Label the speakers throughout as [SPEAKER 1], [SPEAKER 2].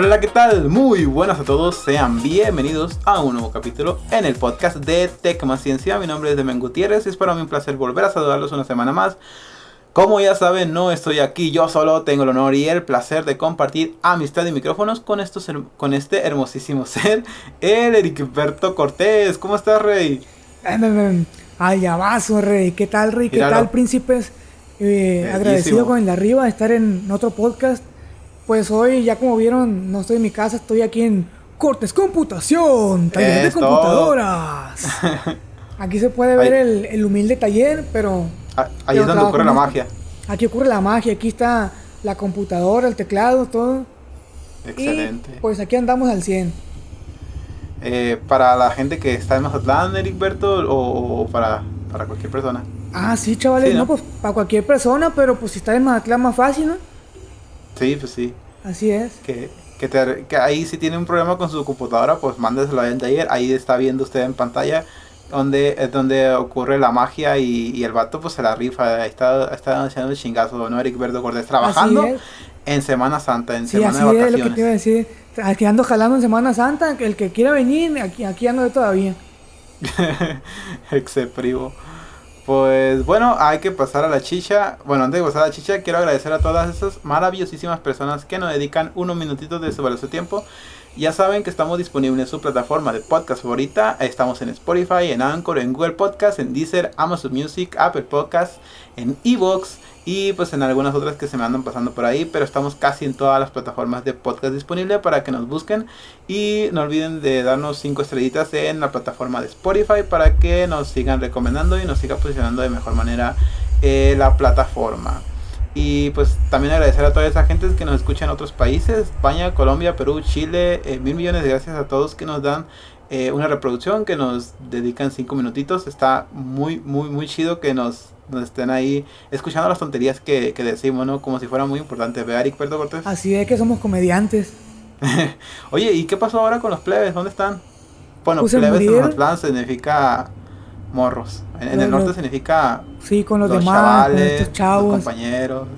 [SPEAKER 1] Hola, ¿qué tal? Muy buenas a todos, sean bienvenidos a un nuevo capítulo en el podcast de Tech Más Ciencia. Mi nombre es Demen Gutiérrez y es para mí un placer volver a saludarlos una semana más. Como ya saben, no estoy aquí yo solo, tengo el honor y el placer de compartir amistad y micrófonos con, estos, con este hermosísimo ser, el Ericberto Cortés. ¿Cómo estás, Rey?
[SPEAKER 2] Ay, abazo, Rey. ¿Qué tal, Rey? ¿Qué tal, príncipes? Eh, agradecido con el de arriba de estar en otro podcast pues hoy, ya como vieron, no estoy en mi casa, estoy aquí en Cortes Computación, taller de computadoras. Aquí se puede ver el, humilde taller, pero...
[SPEAKER 1] Ah, ahí es donde ocurre la magia.
[SPEAKER 2] Aquí ocurre la magia, aquí está la computadora, el teclado, todo.
[SPEAKER 1] Excelente.
[SPEAKER 2] pues aquí andamos al 100.
[SPEAKER 1] Eh, para la gente que está en Mazatlán, Eric Berto, o, para, para, cualquier persona.
[SPEAKER 2] Ah, sí, chavales, no, pues para cualquier persona, pero pues si está en Mazatlán más fácil, ¿no?
[SPEAKER 1] Sí, pues sí.
[SPEAKER 2] Así es.
[SPEAKER 1] Que, que, ahí si tiene un problema con su computadora, pues mándeselo a ayer. Ahí está viendo usted en pantalla donde es donde ocurre la magia y, el vato pues se la rifa. Ahí está, está haciendo el chingazo, ¿no? Eric Verdo Cortés trabajando en Semana Santa, en
[SPEAKER 2] sí,
[SPEAKER 1] Semana
[SPEAKER 2] así Es lo que te iba a decir. Aquí ando jalando en Semana Santa. El que quiera venir, aquí, aquí ando todavía.
[SPEAKER 1] Exceprivo. Pues bueno, hay que pasar a la chicha. Bueno, antes de pasar a la chicha, quiero agradecer a todas esas maravillosísimas personas que nos dedican unos minutitos de su valioso tiempo. Ya saben que estamos disponibles en su plataforma de podcast favorita. Estamos en Spotify, en Anchor, en Google Podcast, en Deezer, Amazon Music, Apple Podcast, en Evox y pues en algunas otras que se me andan pasando por ahí, pero estamos casi en todas las plataformas de podcast disponibles para que nos busquen y no olviden de darnos 5 estrellitas en la plataforma de Spotify para que nos sigan recomendando y nos siga posicionando de mejor manera eh, la plataforma. Y pues también agradecer a toda esa gente que nos escucha en otros países, España, Colombia, Perú, Chile, eh, mil millones de gracias a todos que nos dan eh, una reproducción, que nos dedican 5 minutitos. Está muy, muy, muy chido que nos nos estén ahí escuchando las tonterías que, decimos, ¿no? Como si fuera muy importante. ¿Ve, Eric Perdo Cortés?
[SPEAKER 2] Así es que somos comediantes.
[SPEAKER 1] Oye, ¿y qué pasó ahora con los plebes? ¿Dónde están? Bueno, pues plebes en plan significa morros. En, el norte significa.
[SPEAKER 2] Sí, con los, demás,
[SPEAKER 1] chavales, chavos. Los compañeros.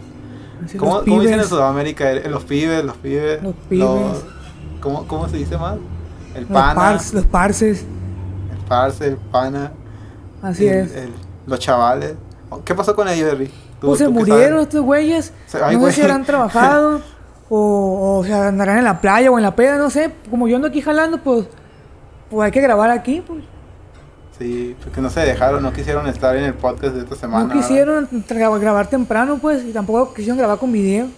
[SPEAKER 1] ¿Cómo, ¿Cómo, dicen en Sudamérica? Los pibes, los pibes.
[SPEAKER 2] Los pibes.
[SPEAKER 1] ¿cómo, ¿Cómo se dice más?
[SPEAKER 2] El pana. Los, parces.
[SPEAKER 1] El parce, el pana.
[SPEAKER 2] Así es.
[SPEAKER 1] los chavales. ¿Qué pasó con ellos, Henry?
[SPEAKER 2] Pues se murieron estos güeyes. no sé si habrán trabajado o, o se andarán en la playa o en la peda, no sé. Como yo ando aquí jalando, pues, pues hay que grabar aquí, pues.
[SPEAKER 1] Sí, porque no se dejaron, no quisieron estar en el podcast de esta semana.
[SPEAKER 2] No quisieron grabar temprano, pues, y tampoco quisieron grabar con video.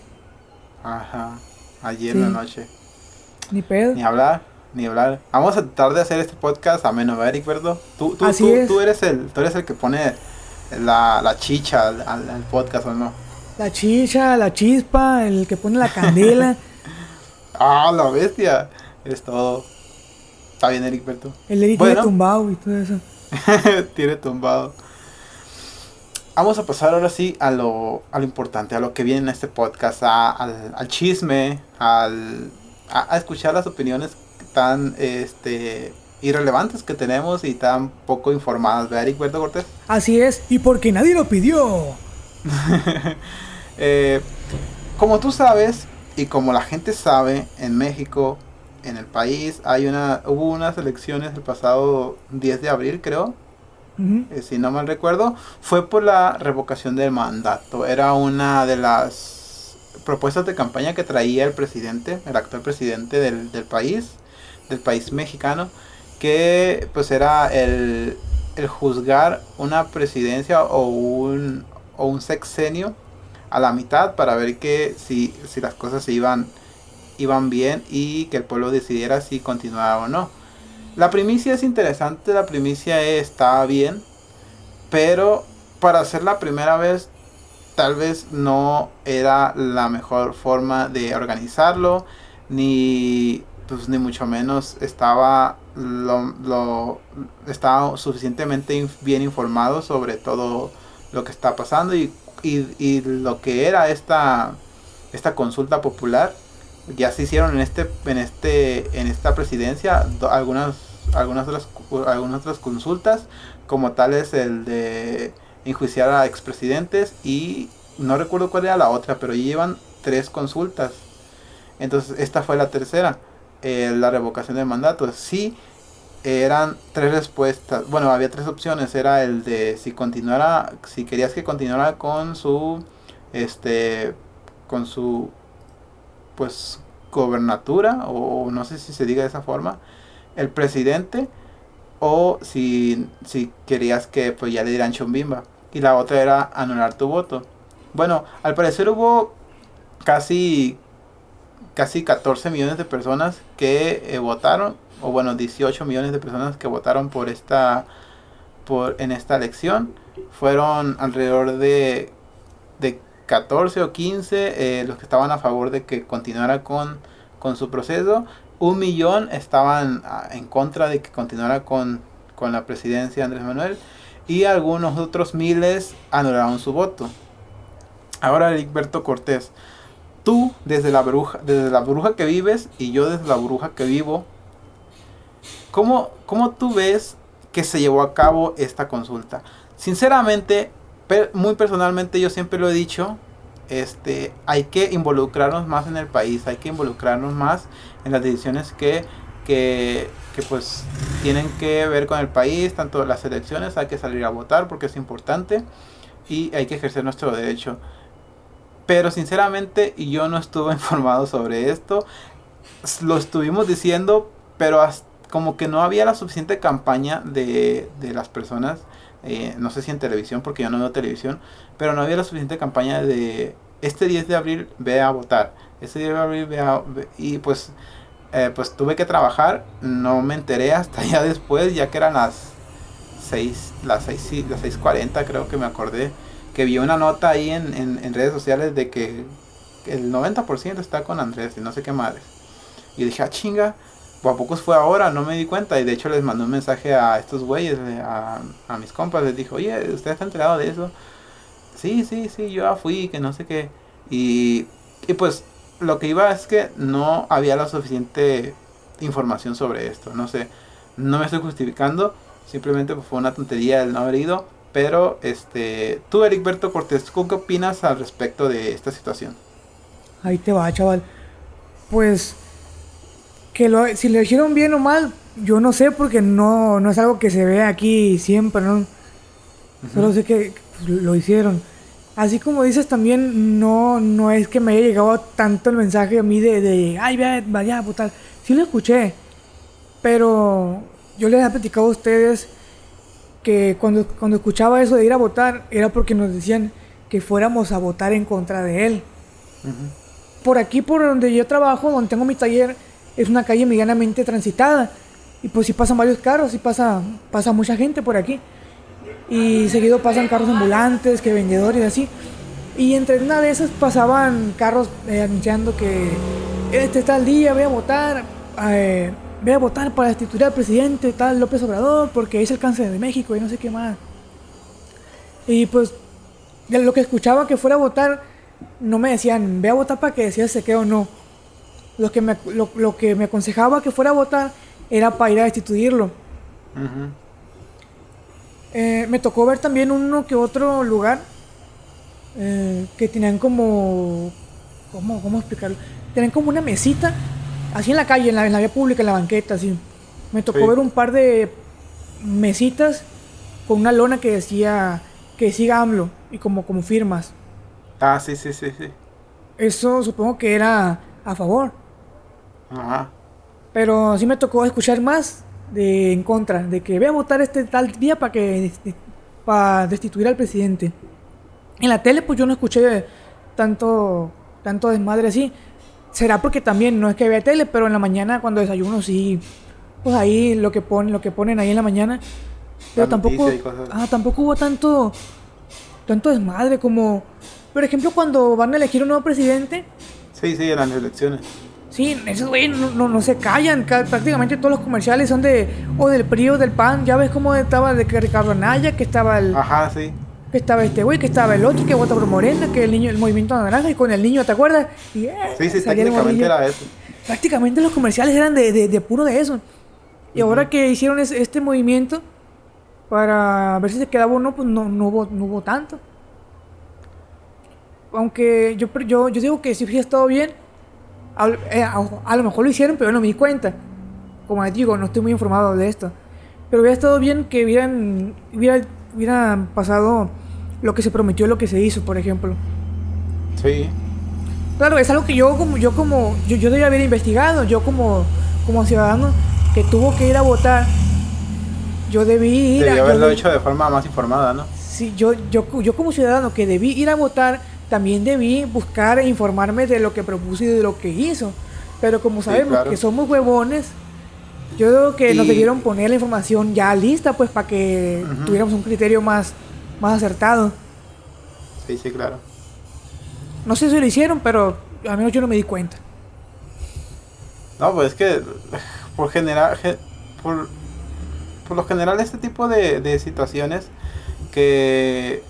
[SPEAKER 1] Ajá, ayer en la noche.
[SPEAKER 2] Ni pedo.
[SPEAKER 1] Ni hablar, ni hablar. Vamos a tratar de hacer este podcast a menos, Eric, ¿verdad? Tú, tú, tú, tú, eres el, tú eres el que pone la, la chicha al, al, podcast o no.
[SPEAKER 2] La chicha, la chispa, el que pone la candela.
[SPEAKER 1] ah, la bestia. Es todo. Está bien, Eric Berto.
[SPEAKER 2] El Eric tiene tumbado y todo eso.
[SPEAKER 1] tiene tumbado. Vamos a pasar ahora sí a lo, a lo importante, a lo que viene en este podcast, a, al, al, chisme, al, a, a, escuchar las opiniones tan este, irrelevantes que tenemos y tan poco informadas, ¿verdad, Eric Berto Cortés?
[SPEAKER 2] Así es, y porque nadie lo pidió.
[SPEAKER 1] Eh, como tú sabes, y como la gente sabe, en México, en el país, hay una, hubo unas elecciones el pasado 10 de abril, creo. Eh, si no mal recuerdo, fue por la revocación del mandato. Era una de las propuestas de campaña que traía el presidente, el actual presidente del, del país, del país mexicano que pues era el, juzgar una presidencia o un, o un sexenio a la mitad para ver que si, si las cosas iban, iban bien y que el pueblo decidiera si continuaba o no. La primicia es interesante, la primicia está bien, pero para hacer la primera vez tal vez no era la mejor forma de organizarlo, ni pues ni mucho menos estaba lo, lo estaba suficientemente bien informado sobre todo lo que está pasando y, y, lo que era esta esta consulta popular ya se hicieron en este en este en esta presidencia algunas algunas otras algunas otras consultas como tal es el de enjuiciar a expresidentes y no recuerdo cuál era la otra pero llevan tres consultas. Entonces, esta fue la tercera, eh, la revocación del mandato. Sí, eran tres respuestas. Bueno, había tres opciones. Era el de si continuara, si querías que continuara con su, este, con su, pues, gobernatura, o no sé si se diga de esa forma, el presidente, o si, si querías que pues ya le dieran chumbimba. Y la otra era anular tu voto. Bueno, al parecer hubo casi casi 14 millones de personas que eh, votaron o bueno 18 millones de personas que votaron por esta por en esta elección. Fueron alrededor de de 14 o 15 eh, los que estaban a favor de que continuara con con su proceso. Un millón estaban ah, en contra de que continuara con, con la presidencia de Andrés Manuel y algunos otros miles anularon su voto. Ahora Egberto Cortés tú desde la bruja, desde la bruja que vives y yo desde la bruja que vivo, ¿cómo, cómo tú ves que se llevó a cabo esta consulta? Sinceramente, muy personalmente yo siempre lo he dicho, este, hay que involucrarnos más en el país, hay que involucrarnos más en las decisiones que, que, que pues tienen que ver con el país, tanto las elecciones, hay que salir a votar porque es importante y hay que ejercer nuestro derecho. Pero sinceramente yo no estuve informado sobre esto. Lo estuvimos diciendo, pero como que no había la suficiente campaña de, de las personas. Eh, no sé si en televisión, porque yo no veo televisión, pero no había la suficiente campaña de este 10 de abril ve a votar. Este 10 de abril ve a... y pues, eh, pues tuve que trabajar, no me enteré hasta ya después, ya que eran las 6, las 6, las 6.40 creo que me acordé que vi una nota ahí en, en, redes sociales de que el 90% está con Andrés y no sé qué madres. Y dije, ah, chinga, ¿a pocos fue ahora? No me di cuenta. Y de hecho les mandé un mensaje a estos güeyes, a, a mis compas. Les dijo, oye, ¿usted está enterado de eso? Sí, sí, sí, yo ya fui, que no sé qué. Y, y pues lo que iba es que no había la suficiente información sobre esto. No sé, no me estoy justificando. Simplemente fue una tontería el no haber ido. Pero, este, tú, Berto Cortés, ¿qué opinas al respecto de esta situación?
[SPEAKER 2] Ahí te va, chaval. Pues, que lo, si lo hicieron bien o mal, yo no sé porque no, no es algo que se ve aquí siempre, ¿no? Solo sé que pues, lo hicieron. Así como dices también, no, no es que me haya llegado tanto el mensaje a mí de, de ay, vaya, vaya a votar. Sí lo escuché, pero yo les he platicado a ustedes que cuando, cuando escuchaba eso de ir a votar era porque nos decían que fuéramos a votar en contra de él. Por aquí, por donde yo trabajo, donde tengo mi taller, es una calle medianamente transitada. Y pues si pasan varios carros, si pasa, pasa mucha gente por aquí. Y seguido pasan carros ambulantes, que vendedores, así. Y entre una de esas pasaban carros eh, anunciando que este está el día, voy a votar. Eh, voy a votar para destituir al presidente tal López Obrador porque es el cáncer de México y no sé qué más. Y pues de lo que escuchaba que fuera a votar, no me decían, ve a votar para que decías se quede o no. Lo que, me, lo, que me aconsejaba que fuera a votar era para ir a destituirlo. Eh, me tocó ver también uno que otro lugar eh, que tenían como... ¿Cómo, ¿Cómo explicarlo? Tenían como una mesita así en la calle, en la, vía pública, en la banqueta, así. Me tocó ver un par de mesitas con una lona que decía que siga AMLO y como, como firmas.
[SPEAKER 1] Ah, sí, sí, sí, sí.
[SPEAKER 2] Eso supongo que era a favor. Ajá. Pero sí me tocó escuchar más de en contra, de que voy a votar este tal día para que para destituir al presidente. En la tele pues yo no escuché tanto tanto desmadre así, será porque también no es que vea tele, pero en la mañana cuando desayuno sí, pues ahí lo que ponen, lo que ponen ahí en la mañana. Pero tampoco, ah, tampoco hubo tanto, tanto desmadre como, por ejemplo, cuando van a elegir un nuevo presidente.
[SPEAKER 1] Sí, sí, en las elecciones.
[SPEAKER 2] Sí, esos güey no, no, se callan. Prácticamente todos los comerciales son de o del PRI o del PAN. Ya ves cómo estaba de que Ricardo Anaya, que estaba el.
[SPEAKER 1] Ajá, sí
[SPEAKER 2] que estaba este güey, que estaba el otro, que vota por Morena, que el niño, el movimiento naranja, y con el niño, ¿te acuerdas? Y,
[SPEAKER 1] eh, sí, sí, prácticamente era eso.
[SPEAKER 2] Prácticamente los comerciales eran de, de, puro de eso. Y ahora que hicieron este movimiento para ver si se quedaba uno, pues no, no, hubo, no hubo tanto. Aunque yo, yo, yo digo que sí ha estado bien, Eh, a, lo mejor lo hicieron, pero no me di cuenta. Como les digo, no estoy muy informado de esto. Pero hubiera estado bien que hubieran, hubiera, pasado lo que se prometió, lo que se hizo, por ejemplo.
[SPEAKER 1] Sí.
[SPEAKER 2] Claro, es algo que yo como, yo como, yo, yo debía haber investigado, yo como, como ciudadano que tuvo que ir a votar, yo debí
[SPEAKER 1] ir Debí haberlo hecho de forma más informada, ¿no?
[SPEAKER 2] Sí, yo, yo, yo como ciudadano que debí ir a votar, también debí buscar e informarme de lo que propuso y de lo que hizo. Pero como sabemos que somos huevones, yo creo que nos debieron poner la información ya lista, pues, para que tuviéramos un criterio más, más acertado.
[SPEAKER 1] Sí, sí, claro.
[SPEAKER 2] No sé si lo hicieron, pero al menos yo no me di cuenta.
[SPEAKER 1] No, pues es que por general, por, por lo general este tipo de, de situaciones que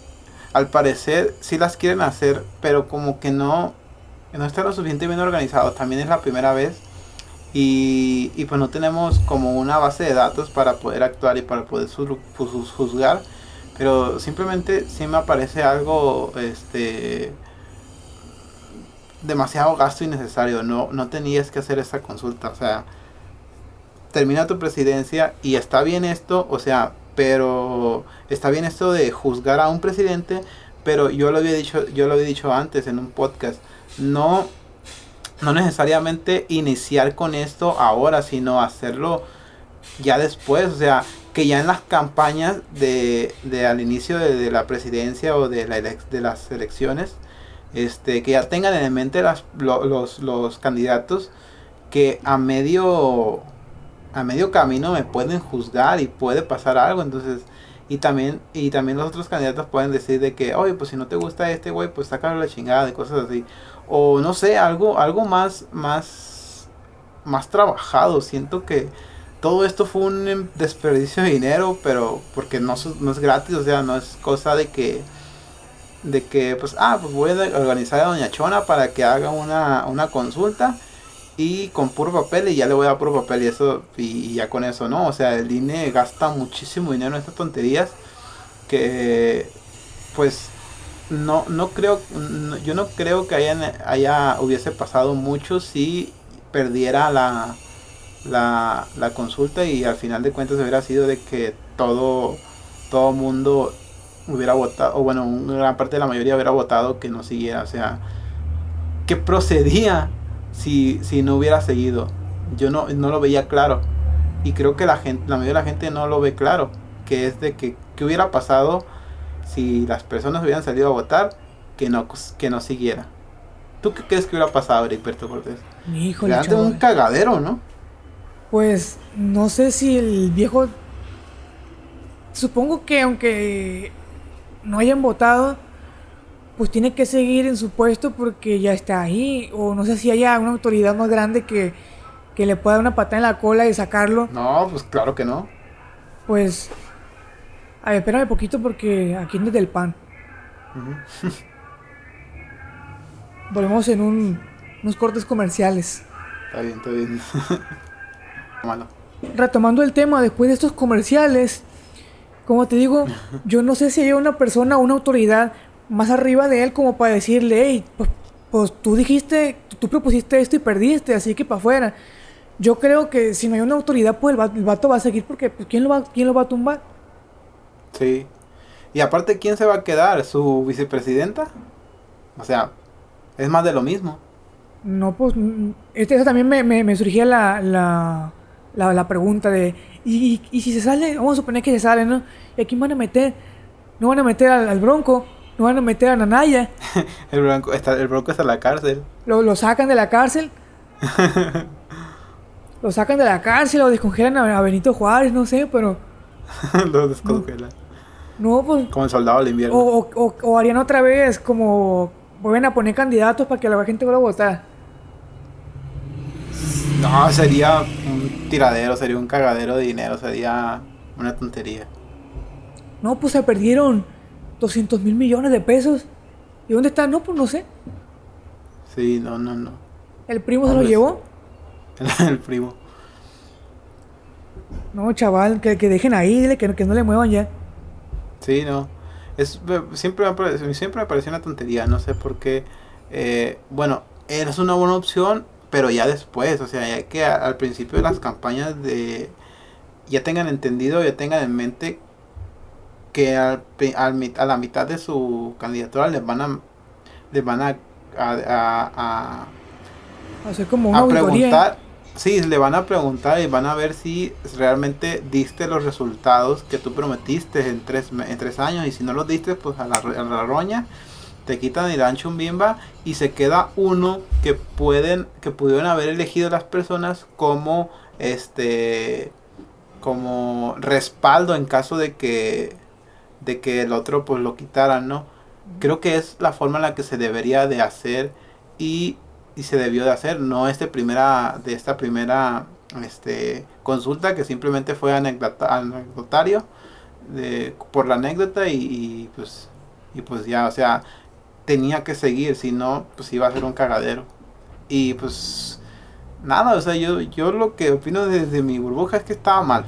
[SPEAKER 1] al parecer sí las quieren hacer, pero como que no, no está lo suficientemente organizado. También es la primera vez. Y, y, pues no tenemos como una base de datos para poder actuar y para poder juzgar. Pero simplemente sí me parece algo este demasiado gasto innecesario. No, no tenías que hacer esta consulta. O sea, termina tu presidencia y está bien esto. O sea, pero está bien esto de juzgar a un presidente, pero yo lo había dicho, yo lo había dicho antes en un podcast, no, no necesariamente iniciar con esto ahora, sino hacerlo ya después, o sea, que ya en las campañas de, de al inicio de, la presidencia o de, la de las elecciones, este, que ya tengan en mente las, los, los candidatos que a medio a medio camino me pueden juzgar y puede pasar algo, entonces y también y también los otros candidatos pueden decir de que, "Oye, pues si no te gusta este güey, pues sácalo la chingada", de cosas así. O no sé, algo algo más más más trabajado. Siento que todo esto fue un desperdicio de dinero, pero porque no, no es gratis, o sea, no es cosa de que de que pues ah, pues voy a organizar a Doña Chona para que haga una una consulta y con puro papel y ya le voy a dar puro papel y eso y, ya con eso no o sea el INE gasta muchísimo dinero en estas tonterías que pues no no creo yo no creo que haya hubiese pasado mucho si perdiera la, la la consulta y al final de cuentas hubiera sido de que todo todo mundo hubiera votado o bueno una gran parte de la mayoría hubiera votado que no siguiera o sea que procedía si, si no hubiera seguido. Yo no, no lo veía claro. Y creo que la gente, la mayoría de la gente no lo ve claro. Que es de que qué hubiera pasado si las personas hubieran salido a votar que no, que no siguiera. ¿Tú qué crees que hubiera pasado, Heriberto Cortés?
[SPEAKER 2] Híjole,
[SPEAKER 1] un cagadero, ¿no?
[SPEAKER 2] Pues no sé si el viejo. Supongo que aunque no hayan votado, pues tiene que seguir en su puesto porque ya está ahí. O no sé si haya una autoridad más grande que, le pueda dar una patada en la cola y sacarlo.
[SPEAKER 1] No, pues claro que no.
[SPEAKER 2] Pues. A ver, espérame poquito porque aquí no es del pan. Volvemos en un, unos cortes comerciales.
[SPEAKER 1] Está bien, está bien.
[SPEAKER 2] Retomando el tema, después de estos comerciales, como te digo, yo no sé si hay una persona, una autoridad más arriba de él como para decirle, hey, pues, pues tú dijiste, tú propusiste esto y perdiste, así que para afuera. Yo creo que si no hay una autoridad, pues el vato, va a seguir porque pues, ¿quién, lo va, ¿quién lo va a tumbar?
[SPEAKER 1] Sí. Y aparte, ¿quién se va a quedar? ¿Su vicepresidenta? O sea, es más de lo mismo.
[SPEAKER 2] No, pues, este, también me, me, surgía la, la, la, pregunta de, ¿y, ¿y, si se sale? Vamos a suponer que se sale, ¿no? ¿Y a quién van a meter? ¿No van a meter al bronco? No van a meter a Nanaya.
[SPEAKER 1] el, bronco está, el bronco está en la cárcel.
[SPEAKER 2] Lo, lo sacan de la cárcel. lo sacan de la cárcel o descongelan a, Benito Juárez, no sé, pero.
[SPEAKER 1] lo descongelan.
[SPEAKER 2] No, pues.
[SPEAKER 1] Como el soldado del invierno.
[SPEAKER 2] O, o, o, harían otra vez como. Vuelven a poner candidatos para que la gente vuelva a votar.
[SPEAKER 1] No, sería un tiradero, sería un cagadero de dinero, sería una tontería.
[SPEAKER 2] No, pues se perdieron 200 mil millones de pesos. ¿Y dónde está? No, pues no sé.
[SPEAKER 1] Sí, no, no, no.
[SPEAKER 2] ¿El primo se lo llevó?
[SPEAKER 1] El, primo.
[SPEAKER 2] No, chaval, que, que dejen ahí, dile que, que no le muevan ya.
[SPEAKER 1] Sí, no. Es, siempre, me siempre me pareció una tontería, no sé por qué. Eh, bueno, es una buena opción pero ya después, o sea, ya que al principio de las campañas de ya tengan entendido, ya tengan en mente que al, a la mitad de su candidatura les van a les van a a,
[SPEAKER 2] hacer como una
[SPEAKER 1] preguntar sí le van a preguntar y van a ver si realmente diste los resultados que tú prometiste en tres en tres años y si no los diste pues a la, a la roña te quitan el ancho un bimba y se queda uno que pueden que pudieron haber elegido las personas como este como respaldo en caso de que de que el otro pues lo quitaran no creo que es la forma en la que se debería de hacer y, y se debió de hacer no este primera de esta primera este consulta que simplemente fue anecdotario de, por la anécdota y, y pues y pues ya o sea tenía que seguir, si no, pues iba a ser un cagadero. Y pues nada, o sea, yo, yo lo que opino desde mi burbuja es que estaba mal.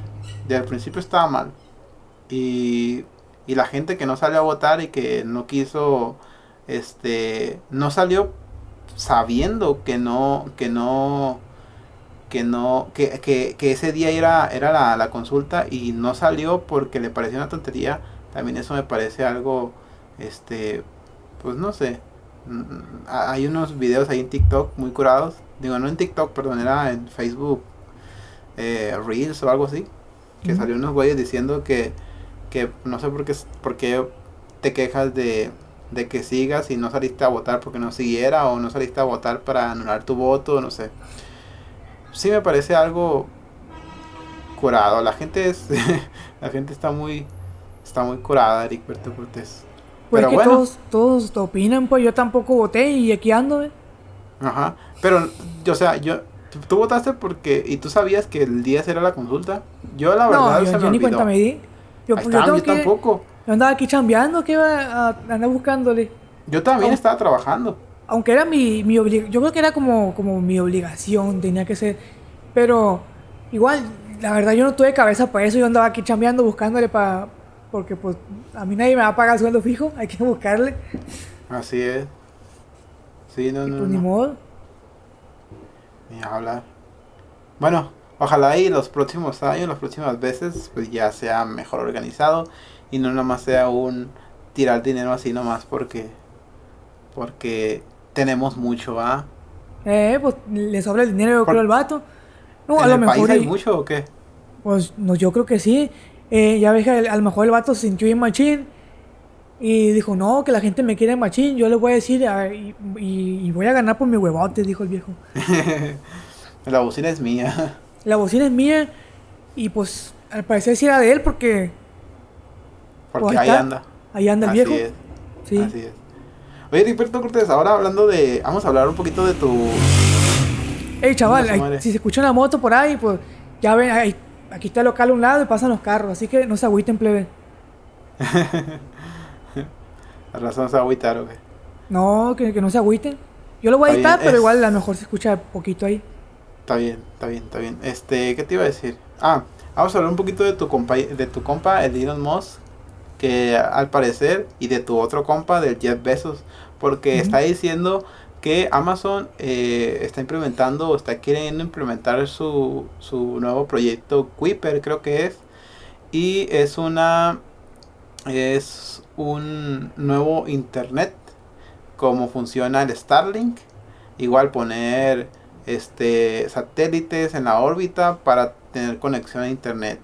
[SPEAKER 1] Desde el principio estaba mal. Y, y la gente que no salió a votar y que no quiso, este, no salió sabiendo que no, que no, que no, que, que, que ese día era, era la, la consulta y no salió porque le pareció una tontería. También eso me parece algo, este, pues no sé. Mm, hay unos videos ahí en TikTok muy curados. Digo, no en TikTok, perdón, era en Facebook eh, Reels o algo así. Que salió unos güeyes diciendo que, que no sé por qué, por qué te quejas de, de que sigas y no saliste a votar porque no siguiera o no saliste a votar para anular tu voto, no sé. Sí me parece algo curado. La gente es la gente está muy está muy curada, Eric Cortés.
[SPEAKER 2] Pues que todos, todos opinan, pues yo tampoco voté y aquí ando,
[SPEAKER 1] Ajá, pero, o sea, yo, tú votaste porque, y tú sabías que el 10 era la consulta. Yo la verdad
[SPEAKER 2] no, yo, ni cuenta me di. Yo, pues, yo, tampoco. Yo andaba aquí chambeando, que iba a andar buscándole.
[SPEAKER 1] Yo también estaba trabajando.
[SPEAKER 2] Aunque era mi, mi obligación, yo creo que era como, como mi obligación, tenía que ser. Pero igual, la verdad yo no tuve cabeza para eso, yo andaba aquí chambeando, buscándole para porque pues a mí nadie me va a pagar el sueldo fijo, hay que buscarle.
[SPEAKER 1] Así es. Sí, no, no.
[SPEAKER 2] Pues ni modo.
[SPEAKER 1] Ni hablar. Bueno, ojalá y los próximos años, las próximas veces, pues ya sea mejor organizado y no nomás sea un tirar dinero así nomás porque porque tenemos mucho, ¿ah?
[SPEAKER 2] Eh, pues le sobra el dinero yo creo al vato.
[SPEAKER 1] No, a lo mejor hay mucho o qué?
[SPEAKER 2] Pues no, yo creo que sí. Eh, ya ves que a lo mejor el vato se sintió bien machín y dijo, no, que la gente me quiere machín, yo le voy a decir y, voy a ganar por mi huevote, dijo el viejo.
[SPEAKER 1] la bocina es mía.
[SPEAKER 2] La bocina es mía y pues al parecer sí era de él porque...
[SPEAKER 1] Porque pues, ahí, anda.
[SPEAKER 2] Ahí anda el viejo.
[SPEAKER 1] Es. Sí. Así es. Oye, Riperto Cortés, ahora hablando de... Vamos a hablar un poquito de tu...
[SPEAKER 2] Ey, chaval, si se escucha una moto por ahí, pues ya ven, ahí aquí está el local a un lado y pasan los carros, así que no se agüiten, plebe.
[SPEAKER 1] La razón se agüitar, ¿o qué?
[SPEAKER 2] No, que, no se agüiten. Yo lo voy a editar, pero igual a lo mejor se escucha poquito ahí.
[SPEAKER 1] Está bien, está bien, está bien. Este, ¿qué te iba a decir? Ah, vamos a hablar un poquito de tu compa, de tu compa, el Elon Musk, que al parecer, y de tu otro compa, del Jeff Bezos, porque está diciendo que Amazon eh, está implementando o está queriendo implementar su, su nuevo proyecto Kuiper creo que es. Y es una es un nuevo internet como funciona el Starlink. Igual poner este satélites en la órbita para tener conexión a internet.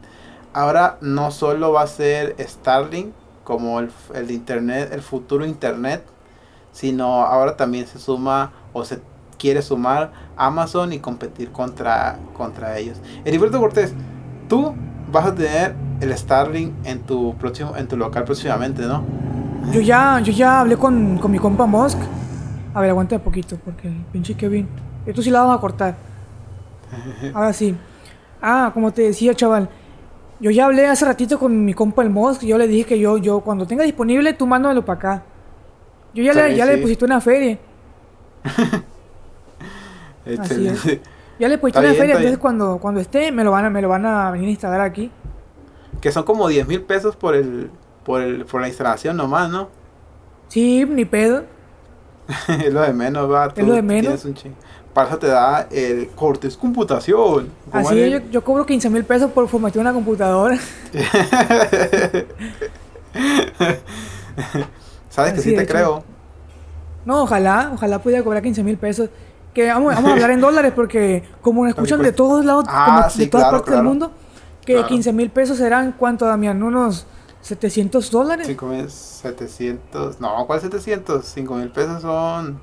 [SPEAKER 1] Ahora no solo va a ser Starlink como el, el internet el futuro internet sino ahora también se suma o se quiere sumar Amazon y competir contra, contra ellos. Heriberto Cortés, tú vas a tener el Starlink en tu próximo, en tu local próximamente, ¿no?
[SPEAKER 2] Yo ya, yo ya hablé con, con mi compa Musk. A ver, aguanta un poquito, porque pinche Kevin. Esto sí la vamos a cortar. Ahora sí. Ah, como te decía, chaval. Yo ya hablé hace ratito con mi compa el Musk. Yo le dije que yo, yo cuando tenga disponible, tú mándalo para acá. Yo ya, le, ya le pusiste una feria. Así es. Ya le pusiste una feria, entonces cuando, cuando esté me lo van a, me lo van a venir a instalar aquí.
[SPEAKER 1] Que son como 10 mil pesos por el, por el, por la instalación nomás, ¿no?
[SPEAKER 2] Sí, ni pedo.
[SPEAKER 1] es lo de menos, va.
[SPEAKER 2] Es lo de menos.
[SPEAKER 1] para eso te da el Cortes Computación.
[SPEAKER 2] Así yo, yo, cobro 15 mil pesos por formatear una computadora.
[SPEAKER 1] ¿Sabes que sí te creo?
[SPEAKER 2] No, ojalá, ojalá pudiera cobrar 15 mil pesos. Que vamos, vamos, a hablar en dólares porque como nos escuchan de todos lados, ah, de todas partes del mundo, que 15 mil pesos serán, ¿cuánto, Damián? ¿Unos 700 dólares?
[SPEAKER 1] 5 mil 700, no, ¿cuál 700? 5 mil pesos son,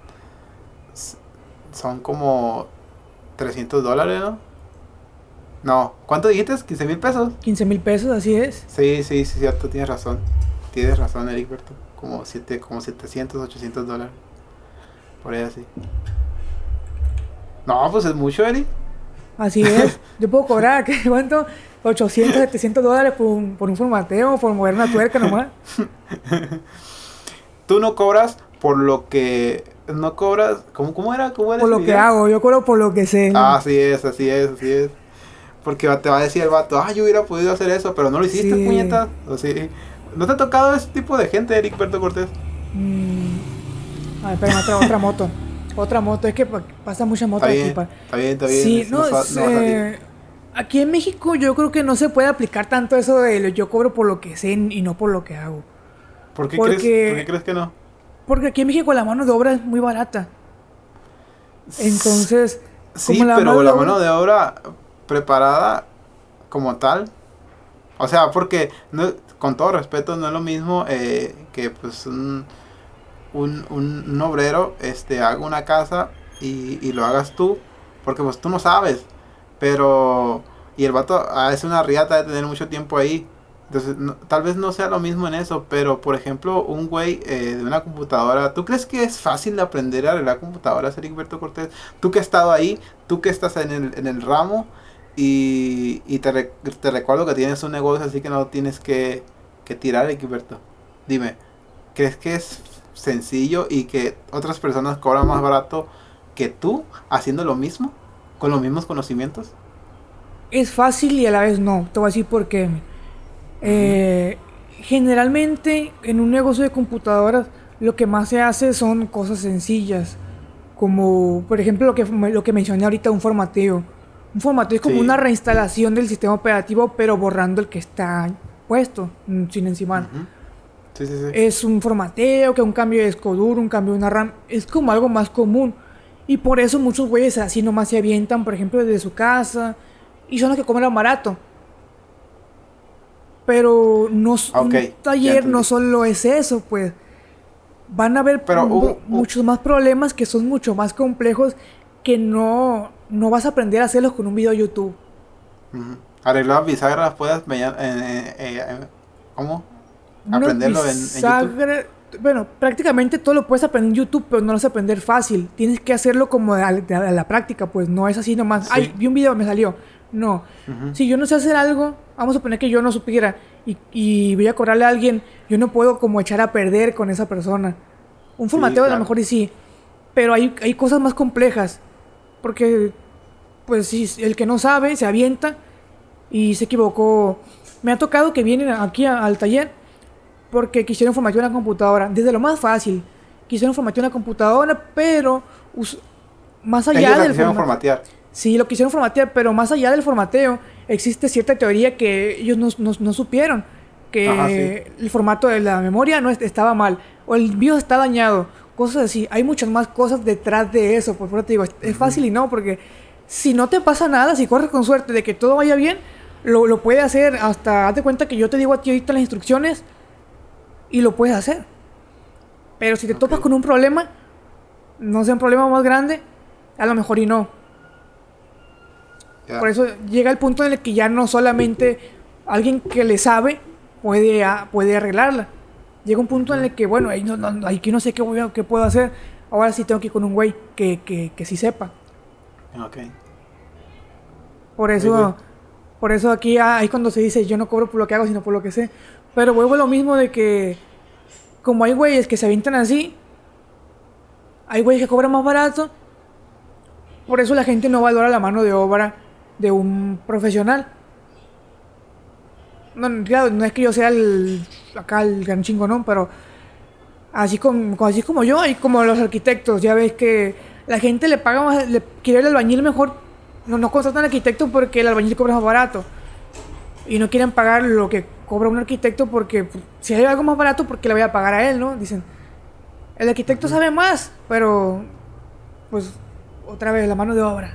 [SPEAKER 1] son como 300 dólares, ¿no? No, ¿cuánto dijiste? ¿15 mil pesos?
[SPEAKER 2] 15 mil pesos, así es.
[SPEAKER 1] Sí, sí, sí, cierto, tienes razón. Tienes razón, Ericberto. Como, siete, como 700, 800 dólares. Por ahí así. No, pues es mucho, Eri.
[SPEAKER 2] Así es. Yo puedo cobrar, ¿qué? ¿cuánto? 800, 700 dólares por un, por un formateo, por mover una tuerca nomás.
[SPEAKER 1] Tú no cobras por lo que... No cobras... ¿Cómo, cómo era? ¿Cómo era
[SPEAKER 2] por lo que hago, yo cobro por lo que sé.
[SPEAKER 1] Ah, así es, así es, así es. Porque te va a decir el vato, ah, yo hubiera podido hacer eso, pero no lo hiciste, puñeta. O sí. ¿No te ha tocado ese tipo de gente, Eric Berto Cortés?
[SPEAKER 2] Mm. A ver, espérame, otra, otra moto. Otra moto, es que pasa mucha moto aquí.
[SPEAKER 1] Está bien, está bien.
[SPEAKER 2] Sí, no, aquí en México yo creo que no se puede aplicar tanto eso de yo cobro por lo que sé y no por lo que hago.
[SPEAKER 1] ¿Por qué, crees, ¿por qué crees que no?
[SPEAKER 2] Porque aquí en México la mano de obra es muy barata. Entonces,
[SPEAKER 1] sí, pero la mano de obra preparada como tal. O sea, porque no, con todo respeto no es lo mismo eh, que pues un, un, un, obrero este haga una casa y, y, lo hagas tú. Porque pues tú no sabes. Pero... Y el vato hace una riata de tener mucho tiempo ahí. Entonces, tal vez no sea lo mismo en eso, pero por ejemplo, un güey eh, de una computadora, ¿tú crees que es fácil aprender a arreglar computadoras, Ericberto Cortés? Tú que has estado ahí, tú que estás en el, en el ramo, y, y te, te, recuerdo que tienes un negocio, así que no tienes que, que tirar, Ericberto. Dime, ¿crees que es sencillo y que otras personas cobran más barato que tú haciendo lo mismo? ¿Con los mismos conocimientos?
[SPEAKER 2] Es fácil y a la vez no. Te voy a decir por qué. Eh, generalmente en un negocio de computadoras lo que más se hace son cosas sencillas. Como por ejemplo lo que, lo que mencioné ahorita, un formateo. Un formateo es como una reinstalación del sistema operativo pero borrando el que está puesto mm, sin encima. es un formateo, que un cambio de escoduro, un cambio de una RAM. Es como algo más común. Y por eso muchos güeyes así nomás se avientan, por ejemplo, desde su casa. Y son los que comen lo barato. Pero no, un taller no solo es eso, pues. Van a haber muchos más problemas que son mucho más complejos que no, no vas a aprender a hacerlos con un video de YouTube.
[SPEAKER 1] Arreglar bisagras puedes... Eh, ¿Cómo? Aprenderlo en, YouTube
[SPEAKER 2] bueno, prácticamente todo lo puedes aprender en YouTube, pero no lo vas a aprender fácil. Tienes que hacerlo como a, la práctica, pues no es así nomás. Ay, vi un video, me salió. No. Si yo no sé hacer algo, vamos a poner que yo no supiera y, voy a cobrarle a alguien, yo no puedo como echar a perder con esa persona. Un formateo a lo mejor y sí, pero hay, hay cosas más complejas. Porque, pues, si el que no sabe se avienta y se equivocó. Me ha tocado que vienen aquí al taller porque quisieron formatear una computadora. Desde lo más fácil, quisieron formatear una computadora, pero más allá del
[SPEAKER 1] formatear.
[SPEAKER 2] Sí, lo quisieron formatear, pero más allá del formateo, existe cierta teoría que ellos no, no, supieron. Que el formato de la memoria no estaba mal, o el BIOS está dañado, cosas así. Hay muchas más cosas detrás de eso, por eso te digo, es, fácil y no, porque si no te pasa nada, si corres con suerte de que todo vaya bien, lo, lo puede hacer hasta, hazte cuenta que yo te digo a ti ahorita las instrucciones, y lo puedes hacer. Pero si te topas con un problema, no sea un problema más grande, a lo mejor y no. Por eso llega el punto en el que ya no solamente alguien que le sabe puede, puede arreglarla. Llega un punto en el que, bueno, ahí no, no, aquí no sé qué, voy a, qué puedo hacer. Ahora sí tengo que ir con un güey que, que, que sí sepa.
[SPEAKER 1] Ok.
[SPEAKER 2] Por eso, por eso aquí ahí cuando se dice yo no cobro por lo que hago, sino por lo que sé. Pero vuelvo a lo mismo de que, como hay güeyes que se avientan así, hay güeyes que cobran más barato. Por eso la gente no valora la mano de obra de un profesional. No, no es que yo sea el, acá el gran chingo, ¿no? Pero así como, así como yo y como los arquitectos, ya ves que La gente le paga más, le quiere el albañil mejor, no, no contratan arquitecto porque el albañil cobra más barato. Y no quieren pagar lo que cobra un arquitecto porque pues, si hay algo más barato, porque le voy a pagar a él, no? Dicen, el arquitecto sabe más, pero pues otra vez la mano de obra.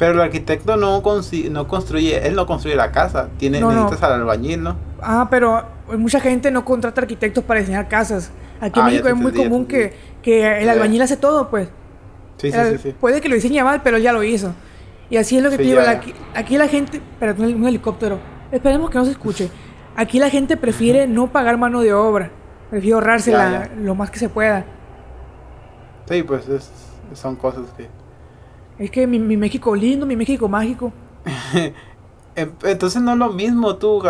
[SPEAKER 1] Pero el arquitecto no, no construye, él no construye la casa, tiene necesitas al albañil, ¿no?
[SPEAKER 2] Ah, pero mucha gente no contrata arquitectos para diseñar casas. Aquí en ah, México es muy común que, que, el albañil hace todo, pues. Sí, sí, sí, Puede que lo diseñe mal, pero ya lo hizo. Y así es lo que te digo. Aquí, la gente. Pero un helicóptero. Esperemos que no se escuche. Aquí la gente prefiere no pagar mano de obra. Prefiere ahorrársela lo más que se pueda.
[SPEAKER 1] Sí, pues son cosas que
[SPEAKER 2] es que mi, México lindo, mi México mágico.
[SPEAKER 1] Em, entonces no es lo mismo tú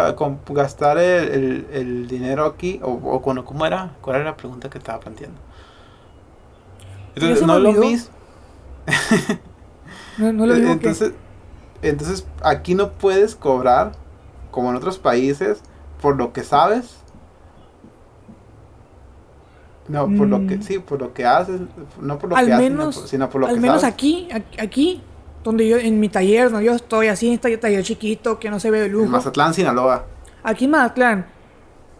[SPEAKER 1] gastar el, dinero aquí o, o ¿cómo era? ¿Cuál era la pregunta que estaba planteando? Entonces no es lo mismo. no, no lo mismo entonces, entonces aquí no puedes cobrar como en otros países por lo que sabes no, por lo que, mm. sí, por lo que haces, no por lo que
[SPEAKER 2] menos, haces, sino por lo al menos aquí, aquí, donde yo, en mi taller, donde yo estoy así, en este taller chiquito, que no se ve de lujo. En
[SPEAKER 1] Mazatlán, Sinaloa.
[SPEAKER 2] Aquí en Mazatlán,